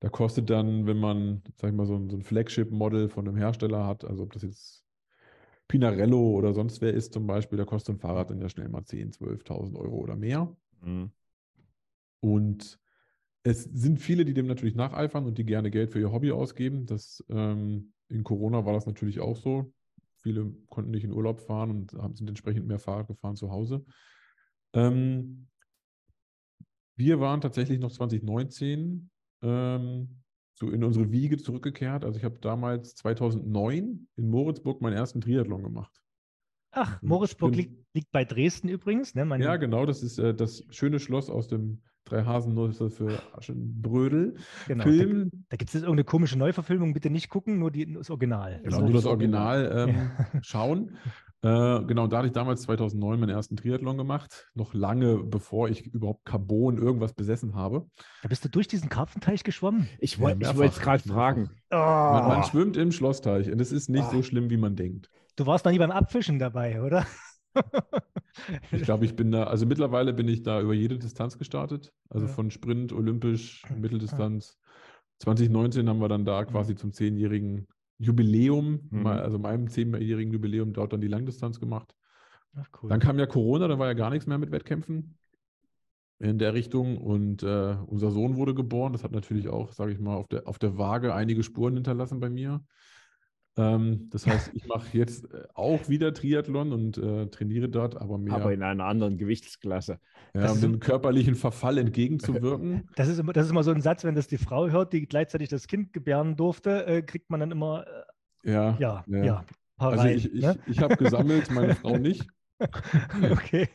Da kostet dann, wenn man, sag ich mal, so ein, so ein Flagship-Model von einem Hersteller hat, also ob das jetzt Pinarello oder sonst wer ist zum Beispiel, da kostet ein Fahrrad dann ja schnell mal 10.000, 12.000 Euro oder mehr. Mhm. Und es sind viele, die dem natürlich nacheifern und die gerne Geld für ihr Hobby ausgeben. Das, ähm, in Corona war das natürlich auch so. Viele konnten nicht in Urlaub fahren und haben, sind entsprechend mehr Fahrrad gefahren zu Hause. Ähm, wir waren tatsächlich noch 2019 ähm, so in unsere Wiege zurückgekehrt. Also ich habe damals 2009 in Moritzburg meinen ersten Triathlon gemacht. Ach. Moritzburg liegt, liegt bei Dresden übrigens. Ne? Ja, genau, das ist äh, das schöne Schloss aus dem Drei Haselnüsse für Aschenbrödel. genau. Film. Da, da gibt es jetzt irgendeine komische Neuverfilmung, bitte nicht gucken, nur die, das Original. Genau, So. nur das das Original ähm, Ja. schauen. Äh, genau, da hatte ich damals 2009 meinen ersten Triathlon gemacht, noch lange bevor ich überhaupt Carbon irgendwas besessen habe. Da bist du durch diesen Karpfenteich geschwommen. Ich Ja, wollte mehrfach, es gerade fragen. Man, man Oh, schwimmt im Schlossteich und es ist nicht so Ah. schlimm, wie man denkt. du warst noch nie beim Abfischen dabei, oder? Ich glaube, ich bin da, also mittlerweile bin ich da über jede Distanz gestartet. Also Ja. von Sprint, Olympisch, Mitteldistanz. 2019 haben wir dann da quasi zum zehnjährigen Jubiläum, Mhm. also meinem zehnjährigen Jubiläum dort dann die Langdistanz gemacht. Ach, cool. Dann kam ja Corona, da war ja gar nichts mehr mit Wettkämpfen in der Richtung und äh, unser Sohn wurde geboren. Das hat natürlich auch, sage ich mal, auf der, auf der Waage einige Spuren hinterlassen bei mir. Ähm, das heißt, ich mache jetzt äh, auch wieder Triathlon und äh, trainiere dort, aber mehr, Aber in einer anderen Gewichtsklasse. ja, um dem körperlichen Verfall entgegenzuwirken. Das ist, immer, das ist immer so ein Satz, wenn das die Frau hört, die gleichzeitig das Kind gebären durfte, äh, kriegt man dann immer, äh, Ja, ja, ja. ja, Also Parei, ich, ich, ne? ich habe gesammelt, meine Frau nicht. okay.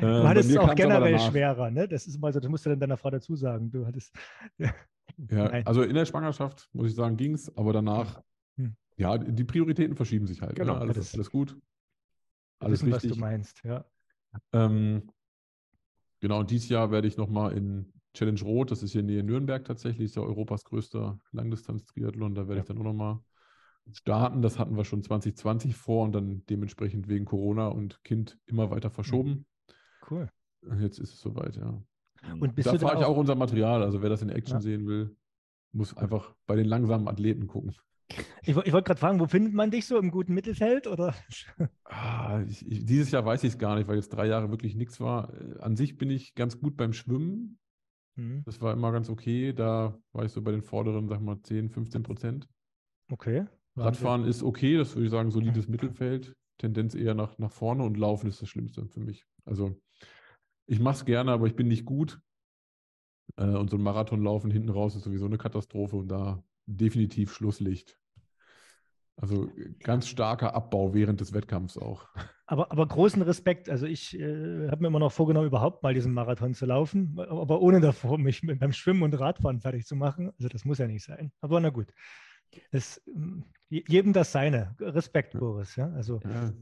Du hattest es auch generell schwerer, ne? Das ist mal so, das musst du dann deiner Frau dazu sagen. Du hattest. Ja, also in der Schwangerschaft, muss ich sagen, ging es, aber danach, Hm. ja, die Prioritäten verschieben sich halt. Genau, ne? alles, das- alles gut. Alles wissen, was richtig. du meinst, ja. Ähm, genau, und dieses Jahr werde ich nochmal in Challenge Rot, das ist hier in Nähe Nürnberg tatsächlich, ist ja Europas größter Langdistanz-Triathlon, da werde ich dann auch nochmal starten. Das hatten wir schon 2020 vor und dann dementsprechend wegen Corona und Kind immer weiter verschoben. Cool. Und Jetzt ist es soweit, ja. Und da fahre ich auch unser Material, also wer das in Action Ja. sehen will, muss einfach bei den langsamen Athleten gucken. Ich, ich wollte gerade fragen, wo findet man dich so im guten Mittelfeld? Oder? Ah, ich, ich, dieses Jahr weiß ich es gar nicht, weil jetzt drei Jahre wirklich nichts war. Äh, An sich bin ich ganz gut beim Schwimmen. Hm, Das war immer ganz okay. Da war ich so bei den vorderen, sag mal, 10, 15 Prozent. Okay. Radfahren ist okay, das würde ich sagen, solides Mittelfeld. Tendenz eher nach, nach vorne und Laufen ist das Schlimmste für mich. Also ich mache es gerne, aber ich bin nicht gut. Äh, und so ein Marathonlaufen hinten raus ist sowieso eine Katastrophe und da definitiv Schlusslicht. Also äh, ganz starker Abbau während des Wettkampfs auch. Aber, aber großen Respekt. Also ich äh, habe mir immer noch vorgenommen, überhaupt mal diesen Marathon zu laufen, aber ohne davor mich mit, beim Schwimmen und Radfahren fertig zu machen. Also das muss ja nicht sein. Aber na gut. Ähm, je- jedem das seine. Respekt, Ja. Boris. Ja, also, Ja.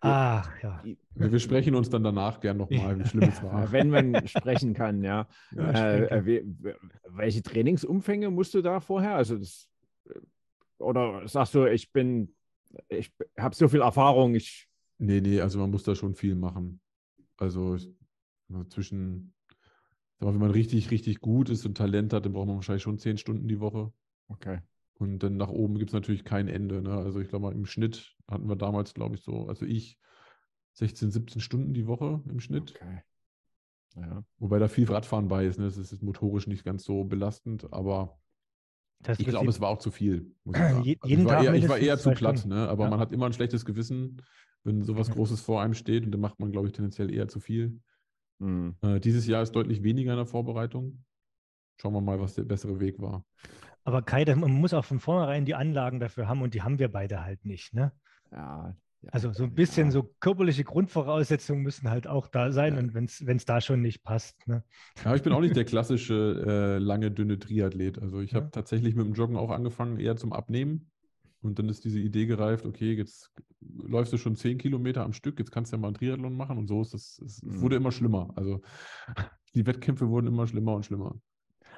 ach ja. Wir, sprechen uns dann danach gern nochmal, wie schlimm es war. Wenn man sprechen kann, ja. Ja, äh, welche Trainingsumfänge musst du da vorher? Also das, oder sagst du, ich bin, ich habe so viel Erfahrung, ich Nee, nee, also man muss da schon viel machen. Also also zwischen, sag mal, wenn man richtig, richtig gut ist und Talent hat, dann braucht man wahrscheinlich schon zehn Stunden die Woche. okay. Und dann nach oben gibt es natürlich kein Ende. Ne? Also ich glaube mal, im Schnitt hatten wir damals, glaube ich, so, also ich 16, 17 Stunden die Woche im Schnitt. Okay. Ja. Wobei da viel Radfahren bei ist. Ne? Das ist motorisch nicht ganz so belastend, aber Das ich glaube, es war auch zu viel. Muss ich sagen. Je- Also jeden ich, war Tag eher, ich war eher zu platt, Stunden. ne? aber Ja. man hat immer ein schlechtes Gewissen, wenn sowas Ja. Großes vor einem steht und dann macht man, glaube ich, tendenziell eher zu viel. Hm. Äh, dieses Jahr ist deutlich weniger in der Vorbereitung. Schauen wir mal, was der bessere Weg war. Aber Kai, man muss auch von vornherein die Anlagen dafür haben und die haben wir beide halt nicht. Ne? Ja, Also so ein bisschen ja. so körperliche Grundvoraussetzungen müssen halt auch da sein Ja. und wenn es da schon nicht passt. Ne? Ja, ich bin auch nicht der klassische äh, lange, dünne Triathlet. Also ich habe Ja. tatsächlich mit dem Joggen auch angefangen, eher zum Abnehmen. Und dann ist diese Idee gereift, okay, jetzt läufst du schon 10 Kilometer am Stück, jetzt kannst du ja mal einen Triathlon machen. Und so ist es, es Mhm. wurde immer schlimmer. Also die Wettkämpfe wurden immer schlimmer und schlimmer.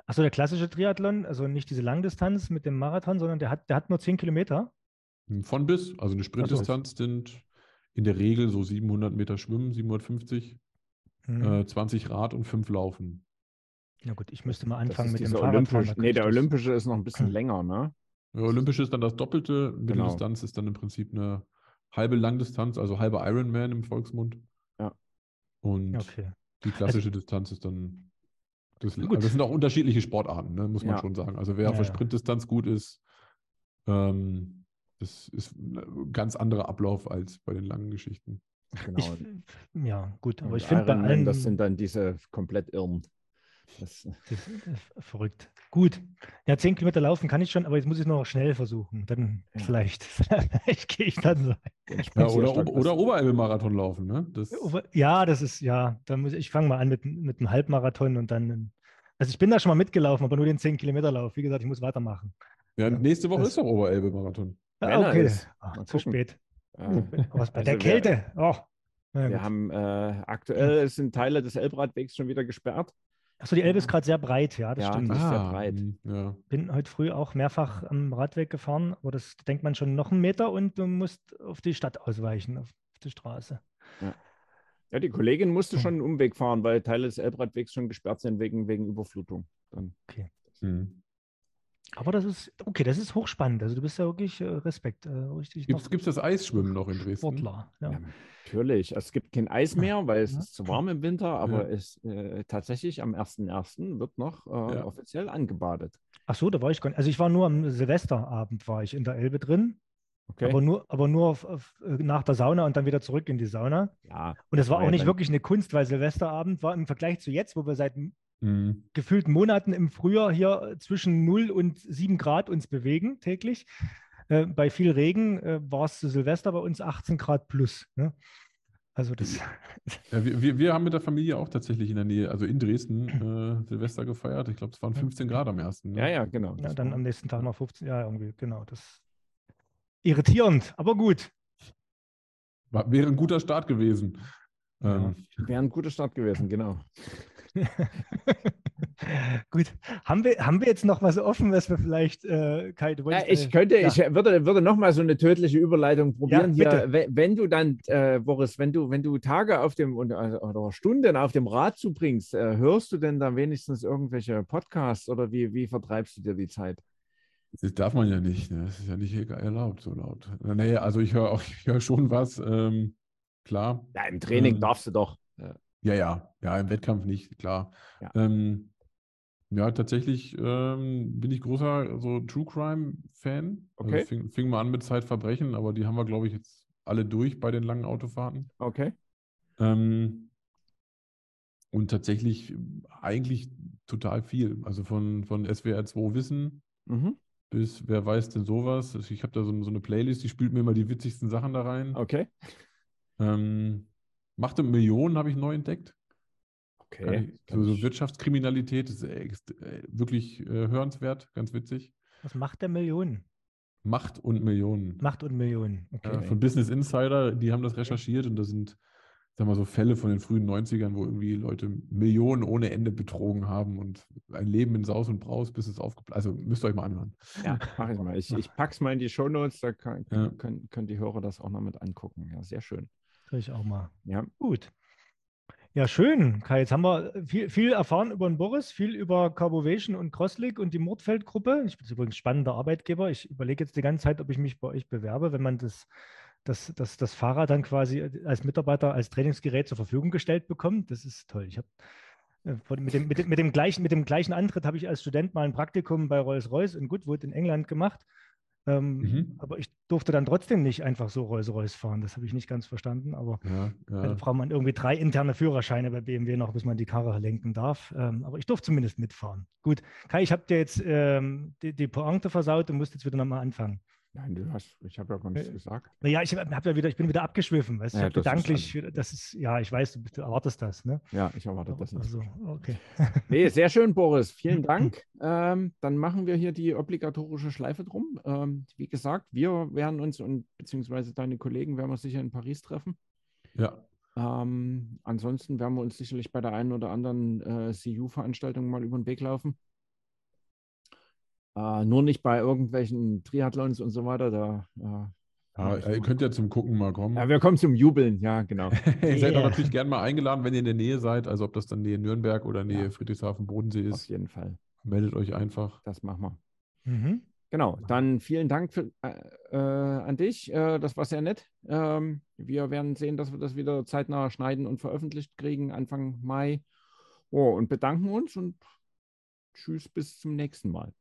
Achso, der klassische Triathlon, also nicht diese Langdistanz mit dem Marathon, sondern der hat, der hat nur 10 Kilometer. Von bis, also eine Sprintdistanz sind in der Regel so 700 Meter Schwimmen, 750, Hm. äh, 20 Rad und 5 Laufen. Na gut, ich müsste mal Das anfangen ist mit dem dieser Fahrradfahren. Olympisch, da nee, der Olympische ist noch ein bisschen länger, ne? Ja, Olympisch ist dann das Doppelte, Genau. Mitteldistanz ist dann im Prinzip eine halbe Langdistanz, also halbe Ironman im Volksmund. Ja. Und Okay. die klassische Distanz ist dann. Das, Gut. also das sind auch unterschiedliche Sportarten, ne, muss man Ja. schon sagen. Also wer auf Ja, der ja. Sprintdistanz gut ist, ähm, das ist ein ganz anderer Ablauf als bei den langen Geschichten. Genau. Ich, ja, gut, aber Und ich finde bei allen das sind dann diese komplett Irren. Das, das ist, äh, verrückt. Gut. Ja, 10 Kilometer laufen kann ich schon, aber jetzt muss ich noch schnell versuchen. Dann Ja. vielleicht, vielleicht gehe ich dann so. den Ja, oder oder Oberelbe-Marathon laufen, ne? Das, Ja, das ist, ja, da muss ich, ich fange mal an mit, mit einem Halbmarathon und dann. Also ich bin da schon mal mitgelaufen, aber nur den 10 Kilometer Lauf. Wie gesagt, ich muss weitermachen. ja, nächste Woche das- ist doch Oberelbe-Marathon. Ah, Wenn er okay. ist. Ach, zu gucken. spät. äh, was bei Also der wir- Kälte. Oh. Na wir haben äh, aktuell sind Teile des Elbradwegs schon wieder gesperrt. Achso, die Elbe ist gerade sehr breit, ja, das Ja, stimmt. die ist sehr breit. hm, Ja. bin heute früh auch mehrfach am Radweg gefahren, aber das denkt man schon noch einen Meter und du musst auf die Stadt ausweichen, auf die Straße. Ja, die Kollegin musste Hm. schon einen Umweg fahren, weil Teile des Elbradwegs schon gesperrt sind wegen, wegen Überflutung. Dann. Hm. Aber das ist, okay, das ist hochspannend. Also du bist ja wirklich äh, Respekt, äh, richtig Gibt noch es das Eisschwimmen noch in Dresden? Sportler. Ja. Ja, natürlich. Also es gibt kein Eis mehr, weil es Ja. ist zu warm im Winter, aber Ja. es äh, tatsächlich am 1.1. wird noch äh, Ja. offiziell angebadet. Ach so, da war ich gar nicht. Also ich war nur am Silvesterabend war ich in der Elbe drin, Okay. aber nur, aber nur auf, auf, äh, nach der Sauna und dann wieder zurück in die Sauna. ja, Und das war auch nicht wirklich eine Kunst, weil Silvesterabend war im Vergleich zu jetzt, wo wir seit Hm. gefühlten Monaten im Frühjahr hier zwischen 0 und 7 Grad uns bewegen täglich. Äh, bei viel Regen äh, war es zu Silvester bei uns 18 Grad plus. Ne? Also das. Ja, wir, wir, haben mit der Familie auch tatsächlich in der Nähe, also in Dresden, äh, Silvester gefeiert. Ich glaube, es waren 15 Grad am ersten. Ne? Ja, ja, genau. Ja, dann am nächsten Tag noch 15, ja, irgendwie, genau. Das irritierend, aber gut. War, wäre ein guter Start gewesen. Ähm, Wäre ein guter Start gewesen, genau. gut. Haben wir, haben wir jetzt noch was offen, was wir vielleicht, äh, Kai, du Ja, wolltest, ich äh, könnte, ja. ich würde, würde noch mal so eine tödliche Überleitung probieren hier. bitte. We- Wenn du dann, äh, Boris, wenn du, wenn du Tage auf dem äh, oder Stunden auf dem Rad zubringst, äh, hörst du denn dann wenigstens irgendwelche Podcasts oder wie, wie vertreibst du dir die Zeit? Das darf man ja nicht. Ne? Das ist ja nicht erlaubt, so laut. Nee, also ich höre auch- ich höre schon was. Ähm, klar. Ja, im Training Ähm, darfst du doch. Ja, ja, ja, im Wettkampf nicht, klar. Ja. Ähm, ja, tatsächlich ähm, bin ich großer so True Crime-Fan. Okay. Also fing, fing mal an mit Zeitverbrechen, aber die haben wir, glaube ich, jetzt alle durch bei den langen Autofahrten. Okay. Ähm, und tatsächlich eigentlich total viel. Also von, von SWR 2 Wissen Mhm. bis wer weiß denn sowas. Also ich habe da so, so eine Playlist, die spielt mir immer die witzigsten Sachen da rein. Okay. Ähm, Machte Millionen habe ich neu entdeckt. Okay. ich, so, so Wirtschaftskriminalität ist echt, äh, wirklich äh, hörenswert, ganz witzig. Was macht der Millionen? Macht und Millionen. Macht und Millionen. Äh, Okay. von Business Insider, die haben das recherchiert und das sind, sag mal, so Fälle von den frühen 90ern, wo irgendwie Leute Millionen ohne Ende betrogen haben und ein Leben in Saus und Braus, bis es aufgeplant Also müsst ihr euch mal anhören. Ja, mach ich mal. Ich, ich pack's mal in die Shownotes, da kann, Ja. können, können die Hörer das auch noch mit angucken. Ja, sehr schön. Soll ich auch mal. Ja. Gut. Ja, schön, Kai. Jetzt haben wir viel, viel erfahren über den Boris, viel über Carbovation und Crosslick und die Mordfeld-Gruppe. Ich bin übrigens spannender Arbeitgeber. Ich überlege jetzt die ganze Zeit, ob ich mich bei euch bewerbe, wenn man das, das, das, das Fahrrad dann quasi als Mitarbeiter, als Trainingsgerät zur Verfügung gestellt bekommt. Das ist toll. Ich habe mit dem, mit, dem, mit, dem gleichen, mit dem gleichen Antritt habe ich als Student mal ein Praktikum bei Rolls-Royce in Goodwood in England gemacht. Ähm, Mhm. Aber ich durfte dann trotzdem nicht einfach so Rolls-Royce fahren. Das habe ich nicht ganz verstanden. Aber Ja, da ja. braucht man irgendwie drei interne Führerscheine bei BMW noch, bis man die Karre lenken darf. Ähm, aber ich durfte zumindest mitfahren. Gut, Kai, ich habe dir jetzt ähm, die, die Pointe versaut und musst jetzt wieder nochmal anfangen. Nein, du hast, ich habe ja gar nichts Äh, gesagt. Naja, ich, hab ja wieder, ich bin wieder abgeschwiffen. Weißt? du? Ich Ja, hab das ist gedanklich, wieder- das ist, ja, ich weiß, du, du erwartest das. Ne? Ja, ich erwarte das nicht. Also, okay. Nee, sehr schön, Boris. Vielen Dank. Ähm, dann machen wir hier die obligatorische Schleife drum. Ähm, wie gesagt, wir werden uns und beziehungsweise deine Kollegen werden wir sicher in Paris treffen. ja. Ähm, ansonsten werden wir uns sicherlich bei der einen oder anderen äh, CU-Veranstaltung mal über den Weg laufen. Äh, nur nicht bei irgendwelchen Triathlons und so weiter. Da, äh, Ja, ihr könnt ja zum Gucken mal kommen. ja, wir kommen zum Jubeln, ja, genau. Ihr seid Yeah. auch natürlich gerne mal eingeladen, wenn ihr in der Nähe seid, also ob das dann Nähe Nürnberg oder Nähe Ja. Friedrichshafen, Bodensee Auf ist, jeden Fall. meldet euch einfach. Das machen wir. Mhm. Genau, dann vielen Dank für, äh, äh, an dich. Äh, das war sehr nett. Ähm, wir werden sehen, dass wir das wieder zeitnah schneiden und veröffentlicht kriegen, Anfang Mai. Oh, und bedanken uns und tschüss, bis zum nächsten Mal.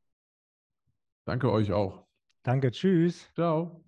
Danke euch auch. Danke, tschüss. Ciao.